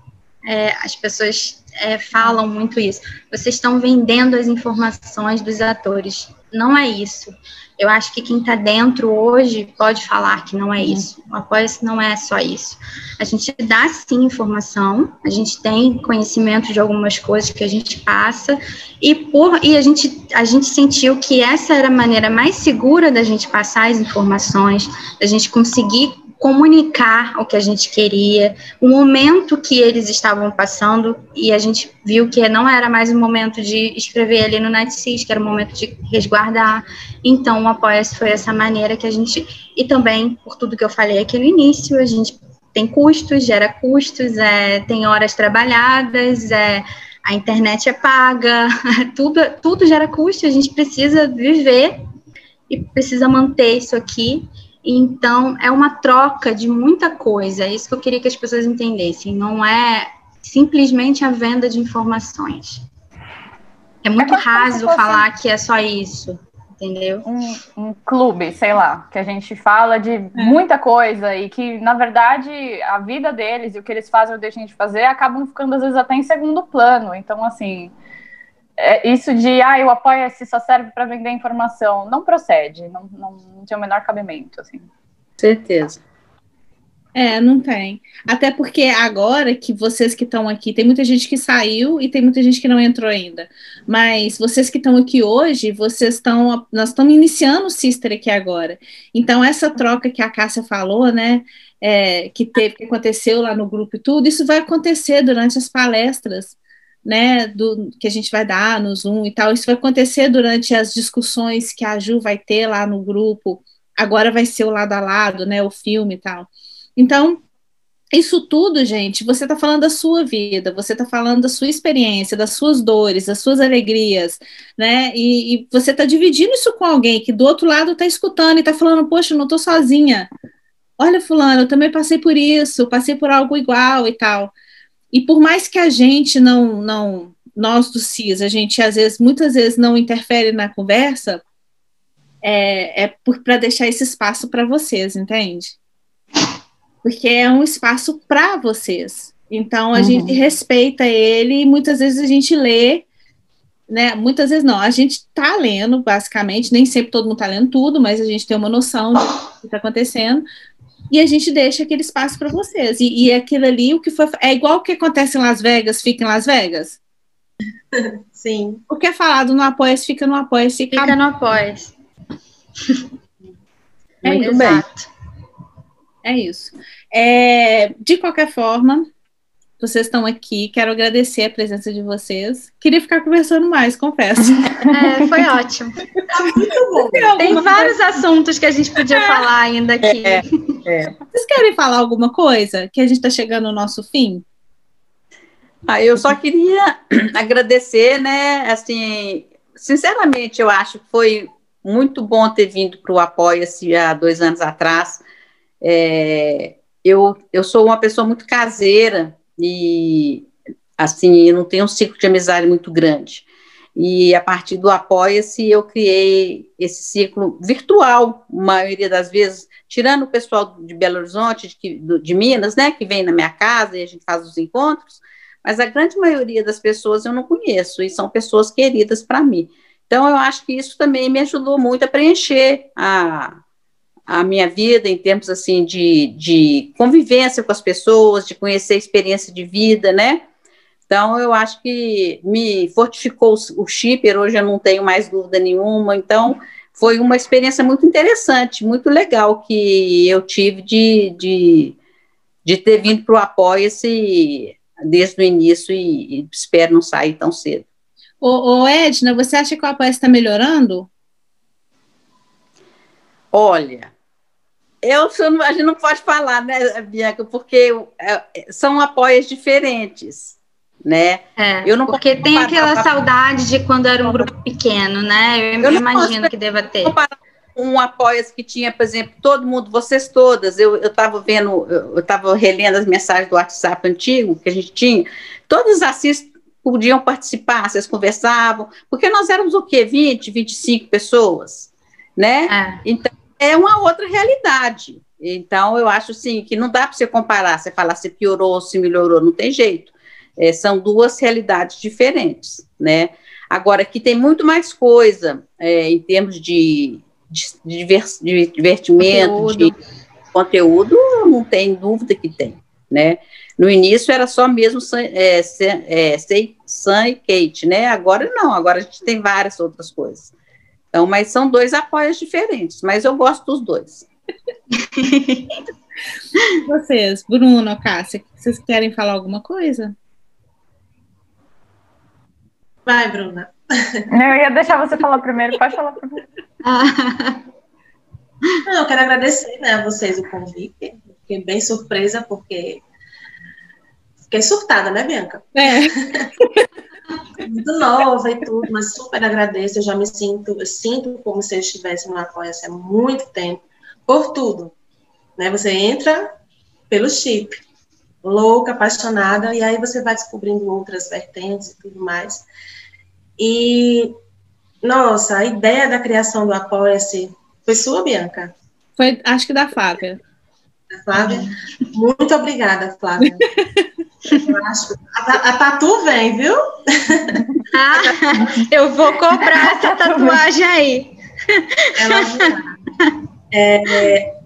é, as pessoas é, falam muito isso. Vocês estão vendendo as informações dos atores. Não é isso. Eu acho que quem está dentro hoje pode falar que não é isso. O apoio não é só isso. A gente dá sim informação, a gente tem conhecimento de algumas coisas que a gente passa, e, por, e a, gente, a gente sentiu que essa era a maneira mais segura da gente passar as informações, da gente conseguir comunicar o que a gente queria, o momento que eles estavam passando, e a gente viu que não era mais o momento de escrever ali no NetSys, que era o momento de resguardar. Então, o Apoia-se foi essa maneira que a gente. E também, por tudo que eu falei aqui no início, a gente tem custos, gera custos, é, tem horas trabalhadas, é, a internet é paga, [laughs] tudo, tudo gera custo, a gente precisa viver e precisa manter isso aqui. Então, é uma troca de muita coisa. É isso que eu queria que as pessoas entendessem. Não é simplesmente a venda de informações. É muito é raso falar que é só isso, entendeu? Um, um, clube, sei lá, que a gente fala de é. muita coisa e que, na verdade, a vida deles e o que eles fazem ou deixam de fazer acabam ficando, às vezes, até em segundo plano. Então, assim, é, isso de, ah, o Apoia-se só serve para vender informação, não procede, não, não, não tem o menor cabimento, assim. Certeza. É, não tem. Até porque agora que vocês que estão aqui, tem muita gente que saiu e tem muita gente que não entrou ainda. Mas vocês que estão aqui hoje, vocês estão. Nós estamos iniciando o Sister aqui agora. Então, essa troca que a Cássia falou, né? É, que teve, que aconteceu lá no grupo e tudo, isso vai acontecer durante as palestras né, do, que a gente vai dar no Zoom e tal, isso vai acontecer durante as discussões que a Ju vai ter lá no grupo, agora vai ser o lado a lado, né, o filme e tal. Então, isso tudo, gente, você está falando da sua vida, você está falando da sua experiência, das suas dores, das suas alegrias, né? E, e você está dividindo isso com alguém que do outro lado está escutando e está falando, poxa, eu não estou sozinha. Olha, fulano, eu também passei por isso, passei por algo igual e tal. E por mais que a gente não, não nós do CIS, a gente às vezes, muitas vezes não interfere na conversa, é, é para deixar esse espaço para vocês, entende? Porque é um espaço para vocês. Então a uhum. gente respeita ele e muitas vezes a gente lê, né? Muitas vezes não, a gente está lendo, basicamente, nem sempre todo mundo está lendo tudo, mas a gente tem uma noção do que está acontecendo, e a gente deixa aquele espaço para vocês. E, e aquilo ali, o que foi. É igual o que acontece em Las Vegas, fica em Las Vegas? [laughs] Sim. O que é falado no apoia fica no apoia Fica, fica no apoia É Muito isso. bem. É isso. É, de qualquer forma, vocês estão aqui, quero agradecer a presença de vocês. Queria ficar conversando mais, confesso. É, [laughs] foi ótimo. Tá muito bom. Tem vários assuntos que a gente podia falar ainda aqui. É, é. Vocês querem falar alguma coisa? Que a gente está chegando no nosso fim? Ah, eu só queria [clears throat] agradecer, né? Assim, sinceramente, eu acho que foi muito bom ter vindo para o Apoia-se há dois anos atrás. É, eu, eu sou uma pessoa muito caseira, e assim, eu não tenho um ciclo de amizade muito grande. E a partir do Apoia-se, eu criei esse ciclo virtual, maioria das vezes, tirando o pessoal de Belo Horizonte, de, de Minas, né, que vem na minha casa e a gente faz os encontros, mas a grande maioria das pessoas eu não conheço e são pessoas queridas para mim. Então, eu acho que isso também me ajudou muito a preencher a, a minha vida em termos assim de, de convivência com as pessoas, de conhecer a experiência de vida, né? Então, eu acho que me fortificou o shipper, hoje eu não tenho mais dúvida nenhuma. Então, foi uma experiência muito interessante, muito legal que eu tive de, de, de ter vindo para o Apoia-se desde o início e, e, espero não sair tão cedo. Ô, ô Edna, você acha que o Apoia-se está melhorando? Olha, eu, a gente não pode falar, né, Bianca, porque é, são apoios diferentes, né? É, eu não porque tem aquela saudade de quando era um grupo pequeno, né? Eu, eu imagino que deva ter. Um apoio que tinha, por exemplo, todo mundo, vocês todas, eu estava vendo, eu estava relendo as mensagens do WhatsApp antigo que a gente tinha, todos assistem podiam participar, vocês conversavam, porque nós éramos o quê? 20, 25 pessoas, né? É. Então, é uma outra realidade. Então, eu acho assim que não dá para você comparar, você falar se piorou ou se melhorou, não tem jeito. é, são duas realidades diferentes, né? Agora, que tem muito mais coisa é, em termos de, de, de divertimento, conteúdo. de conteúdo, não tem dúvida que tem, né? No início era só mesmo é, é, Sam e Kate, né? Agora não, agora a gente tem várias outras coisas. Então, mas são dois apoios diferentes, mas eu gosto dos dois. [laughs] Vocês, Bruno, Cássia, vocês querem falar alguma coisa? Vai, Bruna. Não, [laughs] eu ia deixar você falar primeiro, pode falar primeiro. [laughs] Não, eu quero agradecer né, a vocês o convite. Fiquei bem surpresa, porque fiquei surtada, né, Bianca? É. Muito nova e tudo, mas super agradeço. Eu já me sinto, eu sinto como se eu estivesse no apoio há muito tempo, por tudo. Né? Você entra pelo chip, louca, apaixonada, e aí você vai descobrindo outras vertentes e tudo mais. E, nossa, a ideia da criação do Apoia-se foi sua, Bianca? Foi, acho que da Flávia. Da Flávia? Muito obrigada, Flávia. [laughs] Eu acho, a, a, tatu vem, viu? [laughs] Ah, eu vou comprar essa tatuagem aí. Ela é,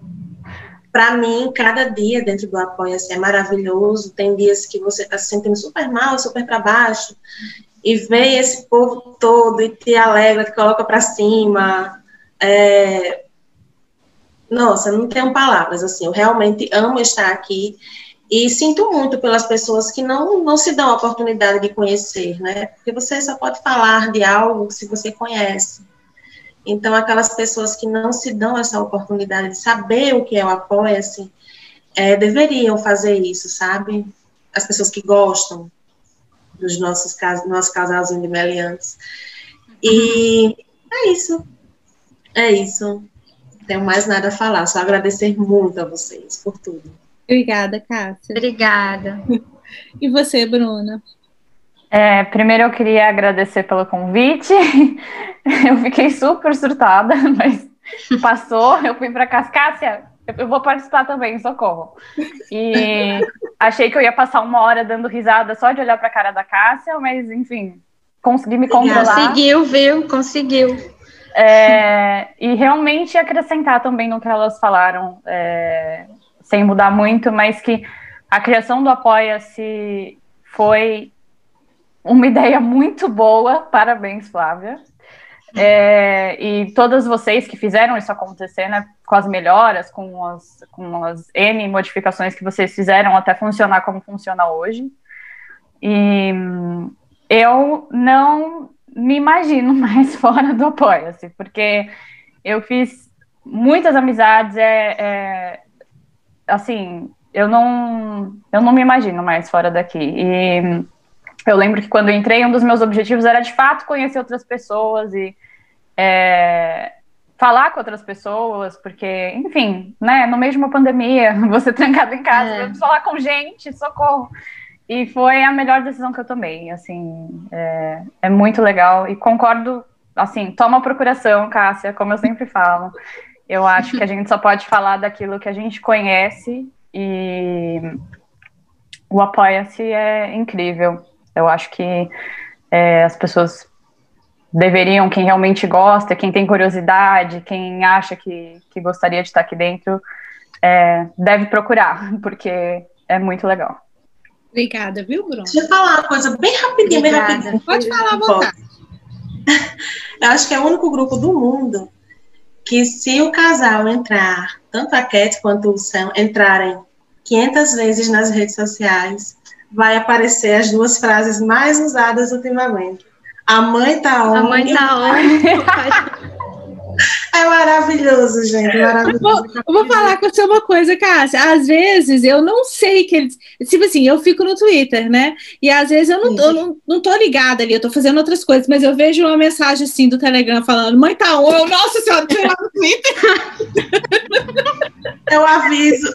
para mim, cada dia dentro do Apoia-se é maravilhoso. Tem dias que você está se sentindo super mal, super para baixo, e vem esse povo todo e te alegra, te coloca para cima. É... Nossa, não tenho palavras, assim, eu realmente amo estar aqui e sinto muito pelas pessoas que não, não se dão a oportunidade de conhecer, né? Porque você só pode falar de algo se você conhece. Então, aquelas pessoas que não se dão essa oportunidade de saber o que é o Apoia-se, é, deveriam fazer isso, sabe? As pessoas que gostam, dos nossos cas nosso casalzinho de meliantes. E é isso. É isso. Não tenho mais nada a falar, só agradecer muito a vocês por tudo. Obrigada, Cássia. Obrigada. E você, Bruna? É, primeiro eu queria agradecer pelo convite. [laughs] Eu fiquei super surtada, [laughs] mas passou. Eu fui para Cascácia, eu vou participar também, socorro. E achei que eu ia passar uma hora dando risada só de olhar para a cara da Cássia, mas enfim, consegui me controlar. Conseguiu, viu? Conseguiu. É, e realmente acrescentar também no que elas falaram, é, sem mudar muito, mas que a criação do Apoia-se foi uma ideia muito boa. Parabéns, Flávia. É, e todas vocês que fizeram isso acontecer, né, com as melhoras, com as, com as N modificações que vocês fizeram até funcionar como funciona hoje. E eu não me imagino [laughs] mais fora do Apoia-se, porque eu fiz muitas amizades, é, é, assim, eu não, eu não me imagino mais fora daqui. E eu lembro que quando eu entrei, um dos meus objetivos era de fato conhecer outras pessoas e é, falar com outras pessoas, porque, enfim, né, no meio de uma pandemia, [laughs] você trancado em casa, é. falar com gente, socorro. E foi a melhor decisão que eu tomei, assim, é, é muito legal e concordo, assim, toma procuração, Cássia, como eu sempre falo. Eu acho que a gente só pode falar daquilo que a gente conhece e o Apoia-se é incrível. Eu acho que é, as pessoas deveriam, quem realmente gosta, quem tem curiosidade, quem acha que, que gostaria de estar aqui dentro, é, deve procurar, [laughs] porque é muito legal. Obrigada, viu, Bruno? Deixa eu falar uma coisa bem rapidinho, bem rapidinho. Pode falar à vontade. [laughs] Eu acho que é o único grupo do mundo que se o casal entrar, tanto a Cat quanto o Sam, entrarem 500 vezes nas redes sociais, vai aparecer as duas frases mais usadas ultimamente. A mãe tá on. A mãe tá on. [laughs] É maravilhoso, gente. Maravilhoso. Vou, eu vou falar com você uma coisa, Cássia. Às vezes eu não sei que eles. Tipo assim, eu fico no Twitter, né? E às vezes eu não, eu não, não tô ligada ali, eu tô fazendo outras coisas, mas eu vejo uma mensagem assim do Telegram falando: mãe tá on. Eu, nossa senhora, tem lá no Twitter. [laughs] Eu aviso.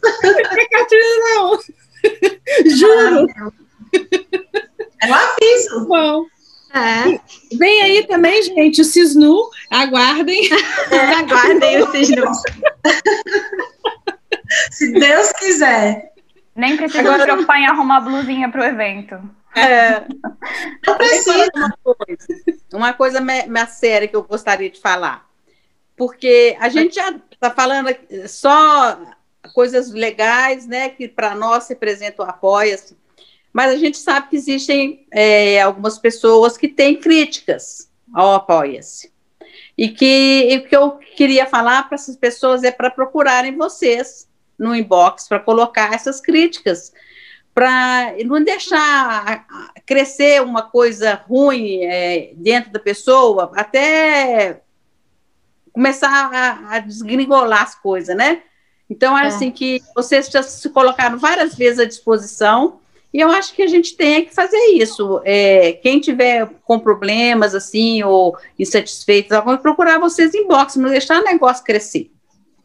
não. [laughs] Juro. É um aviso. Bom. É. Vem aí também, gente, o Cisnu. Aguardem. É, [laughs] aguardem [laughs] o Cisnu. Se Deus quiser. Nem precisa Agora... se preocupar em arrumar blusinha para o evento. É. Não precisa. Uma coisa, uma coisa mais séria que eu gostaria de falar. Porque a gente já está falando só coisas legais, né, que para nós representam o apoia-se, mas a gente sabe que existem é, algumas pessoas que têm críticas ao apoia-se. E que o que eu queria falar para essas pessoas é para procurarem vocês no inbox para colocar essas críticas, para não deixar crescer uma coisa ruim é, dentro da pessoa, até começar a, a desgringolar as coisas, né? Então, é, é assim que vocês já se colocaram várias vezes à disposição, e eu acho que a gente tem que fazer isso. É, quem tiver com problemas, assim, ou insatisfeitos, vamos procurar vocês em box, não deixar o negócio crescer.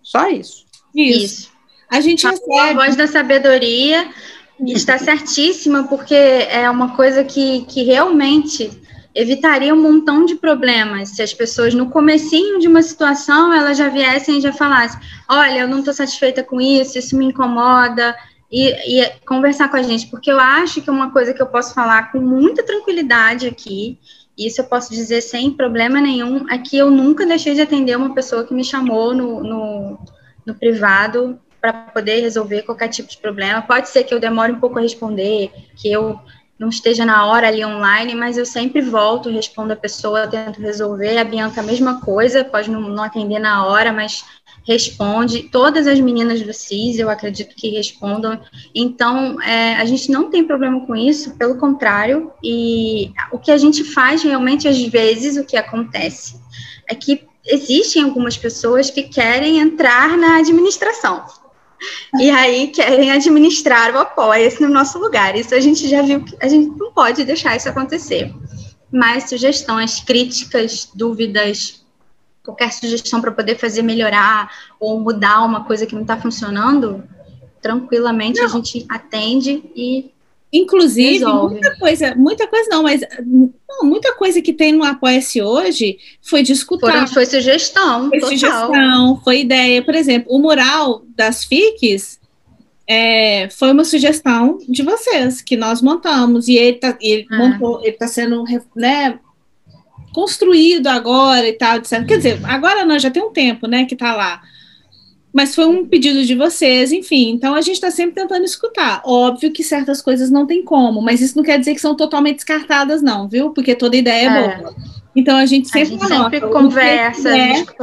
Só isso. Isso. isso. A gente recebe... A voz da sabedoria está [laughs] certíssima, porque é uma coisa que, que realmente evitaria um montão de problemas se as pessoas no comecinho de uma situação elas já viessem e já falassem, olha, eu não estou satisfeita com isso, isso me incomoda, e, e, conversar com a gente, porque eu acho que uma coisa que eu posso falar com muita tranquilidade aqui, isso eu posso dizer sem problema nenhum, é que eu nunca deixei de atender uma pessoa que me chamou no, no, no privado para poder resolver qualquer tipo de problema. Pode ser que eu demore um pouco a responder, que eu não esteja na hora ali online, mas eu sempre volto, respondo a pessoa, tento resolver. A Bianca, a mesma coisa, pode não, não atender na hora, mas responde. Todas as meninas do CIS, eu acredito que respondam. Então, é, a gente não tem problema com isso, pelo contrário. E o que a gente faz realmente, às vezes, o que acontece é que existem algumas pessoas que querem entrar na administração. E aí querem administrar o apoia-se no nosso lugar. Isso a gente já viu que a gente não pode deixar isso acontecer. Mas sugestões, críticas, dúvidas, qualquer sugestão para poder fazer melhorar ou mudar uma coisa que não está funcionando, tranquilamente não. a gente atende e Inclusive, Resolve. muita coisa, muita coisa não, mas não, muita coisa que tem no Apoia-se hoje foi discutida. Foi sugestão. Foi total. sugestão, foi ideia. Por exemplo, o mural das FICs é, foi uma sugestão de vocês, que nós montamos. E ele está ele é. montou, ele tá sendo né, construído agora e tal, etc. Quer dizer, agora não, já tem um tempo, né, que está lá mas foi um pedido de vocês, enfim. Então a gente está sempre tentando escutar. Óbvio que certas coisas não tem como, mas isso não quer dizer que são totalmente descartadas, não, viu? Porque toda ideia é, é. boa. Então a gente sempre, a gente sempre conversa, é, a gente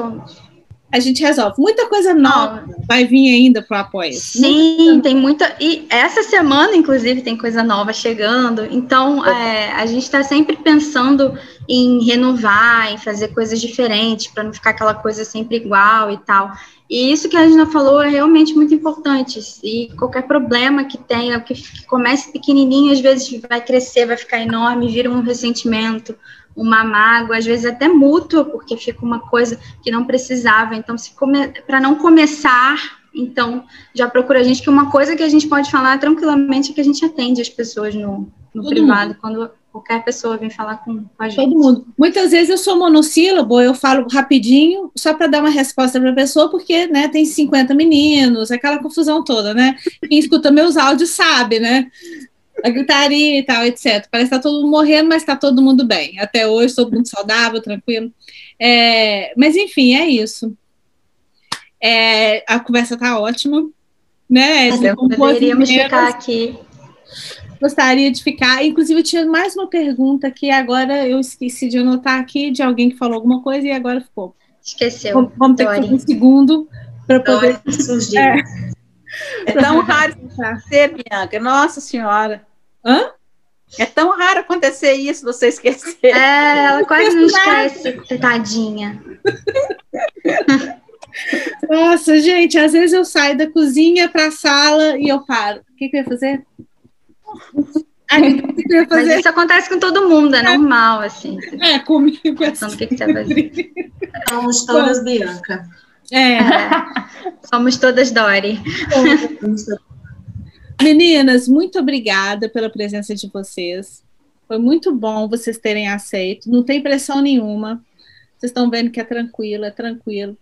a gente resolve. Muita coisa nova vai vir ainda para o apoio. Sim, tem muita. E essa semana, inclusive, tem coisa nova chegando. Então, é, a gente está sempre pensando em renovar, em fazer coisas diferentes, para não ficar aquela coisa sempre igual e tal. E isso que a Regina falou é realmente muito importante. E qualquer problema que tenha, que comece pequenininho, às vezes vai crescer, vai ficar enorme, vira um ressentimento, uma mágoa, às vezes até mútua, porque fica uma coisa que não precisava. Então, se come... para não começar, então já procura a gente, que uma coisa que a gente pode falar tranquilamente é que a gente atende as pessoas no, no privado, mundo. quando qualquer pessoa vem falar com, com, a gente. Todo mundo. Muitas vezes eu sou monossílabo, eu falo rapidinho, só para dar uma resposta para a pessoa, porque né, tem 50 meninos, aquela confusão toda, né? Quem escuta meus áudios sabe, né? A gritaria e tal, etc. Parece que está todo mundo morrendo, mas está todo mundo bem. Até hoje, todo mundo saudável, tranquilo. É, mas, enfim, é isso. É, a conversa está ótima. Né? Deveríamos ficar aqui gostaria de ficar. Inclusive, eu tinha mais uma pergunta que agora eu esqueci de anotar aqui de alguém que falou alguma coisa e agora ficou. Esqueceu. Vamos, ter que fazer um segundo para poder. surgir. É, é tão raro acontecer, Bianca. Nossa Senhora. Hã? É tão raro acontecer isso, você esquecer. É, ela quase não esquece, tadinha. [laughs] Nossa, gente, às vezes eu saio da cozinha para a sala e eu paro. O que, que eu ia fazer? Mas isso acontece com todo mundo, é, é. normal, assim. É, comigo é assim. o que, que você vai fazer? Somos todas Bianca. É. é. Somos todas Dori. Meninas, muito obrigada pela presença de vocês. Foi muito bom vocês terem aceito. Não tem pressão nenhuma. Vocês estão vendo que é tranquilo, é tranquilo.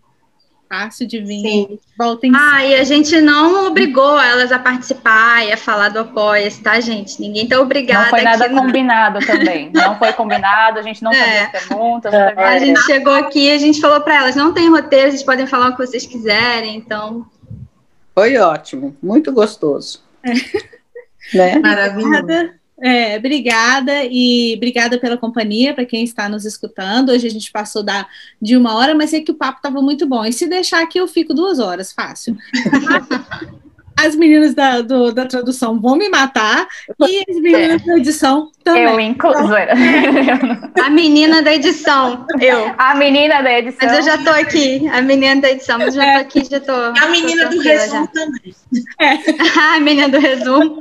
Fácil de vir. Sim. Voltem. Ah, e a gente não obrigou elas a participar e a falar do apoia tá, gente? Ninguém tá obrigado. Não foi nada aqui, combinado também. [laughs] Não foi combinado, a gente não É. fazia perguntas. É. não A gente chegou aqui e a gente falou para elas, não tem roteiro, vocês podem falar o que vocês quiserem, então. Foi ótimo, muito gostoso. [laughs] Né? Maravilhoso. É, obrigada e obrigada pela companhia para quem está nos escutando. Hoje a gente passou da, de uma hora, mas é que o papo estava muito bom. E se deixar aqui, eu fico duas horas, fácil. [laughs] As meninas da, do- da tradução vão me matar e as meninas da edição também. Eu incluo. zoeira. A menina da edição, eu. A menina da edição. Mas eu já tô aqui, a menina da edição, mas já tô aqui, já tô. A menina tô do resumo também. já. [laughs] a menina do resumo.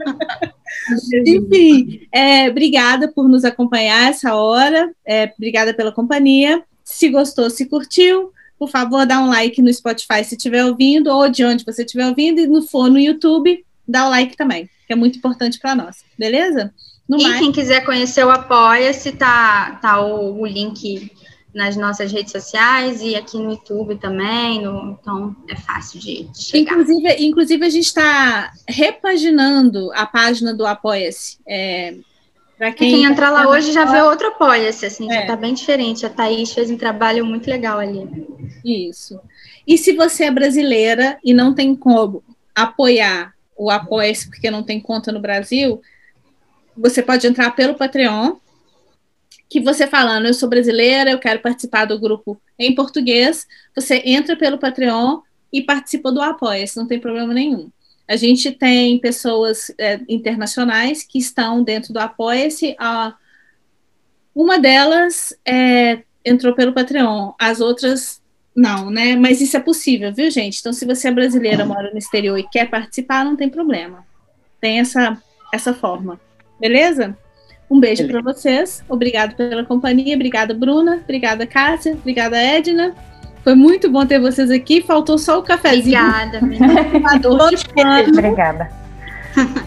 Enfim, é, obrigada por nos acompanhar essa hora. É, obrigada pela companhia. Se gostou, se curtiu, por favor, dá um like no Spotify se estiver ouvindo, ou de onde você estiver ouvindo, e no for no YouTube, dá o like também, que é muito importante para nós, beleza? No E mais, quem quiser conhecer o Apoia-se, tá, tá o, o link nas nossas redes sociais e aqui no YouTube também. no- então é fácil de, de chegar. inclusive, inclusive, a gente está repaginando a página do Apoia-se. É, para Quem, quem, entrar lá hoje já vê outro Apoia-se, assim, É. já tá bem diferente. A Thaís fez um trabalho muito legal ali. Isso. E se você é brasileira e não tem como apoiar o Apoia-se porque não tem conta no Brasil, você pode entrar pelo Patreon, que você falando, eu sou brasileira, eu quero participar do grupo em português, você entra pelo Patreon e participa do Apoia-se, não tem problema nenhum. A gente tem pessoas é, internacionais que estão dentro do Apoia-se. Uma delas é, entrou pelo Patreon, as outras não, né? Mas isso é possível, viu, gente? Então, se você é brasileira, mora no exterior e quer participar, não tem problema. Tem essa, essa forma. Beleza? Um beijo para vocês. Obrigado pela companhia. Obrigada, Bruna. Obrigada, Cássia. Obrigada, Edna. Foi muito bom ter vocês aqui. Faltou só o cafezinho. Obrigada, de [laughs] Obrigada.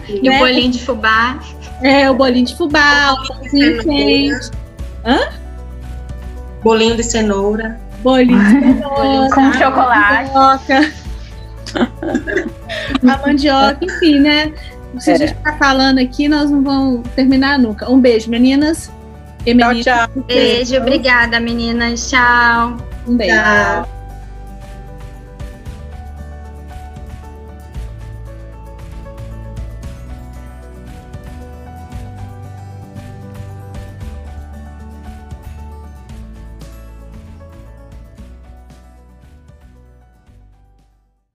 E o né? bolinho de fubá. É, o bolinho de fubá, o pãozinho quente, Bolinho de cenoura. bolinho de [laughs] cenoura, Com chocolate. mandioca. [laughs] a mandioca, enfim, né? Se a É. gente ficar falando aqui, nós não vamos terminar nunca. Um beijo, meninas. E Tchau, tchau. Beijo, obrigada, meninas. Tchau. Um beijo. Tchau.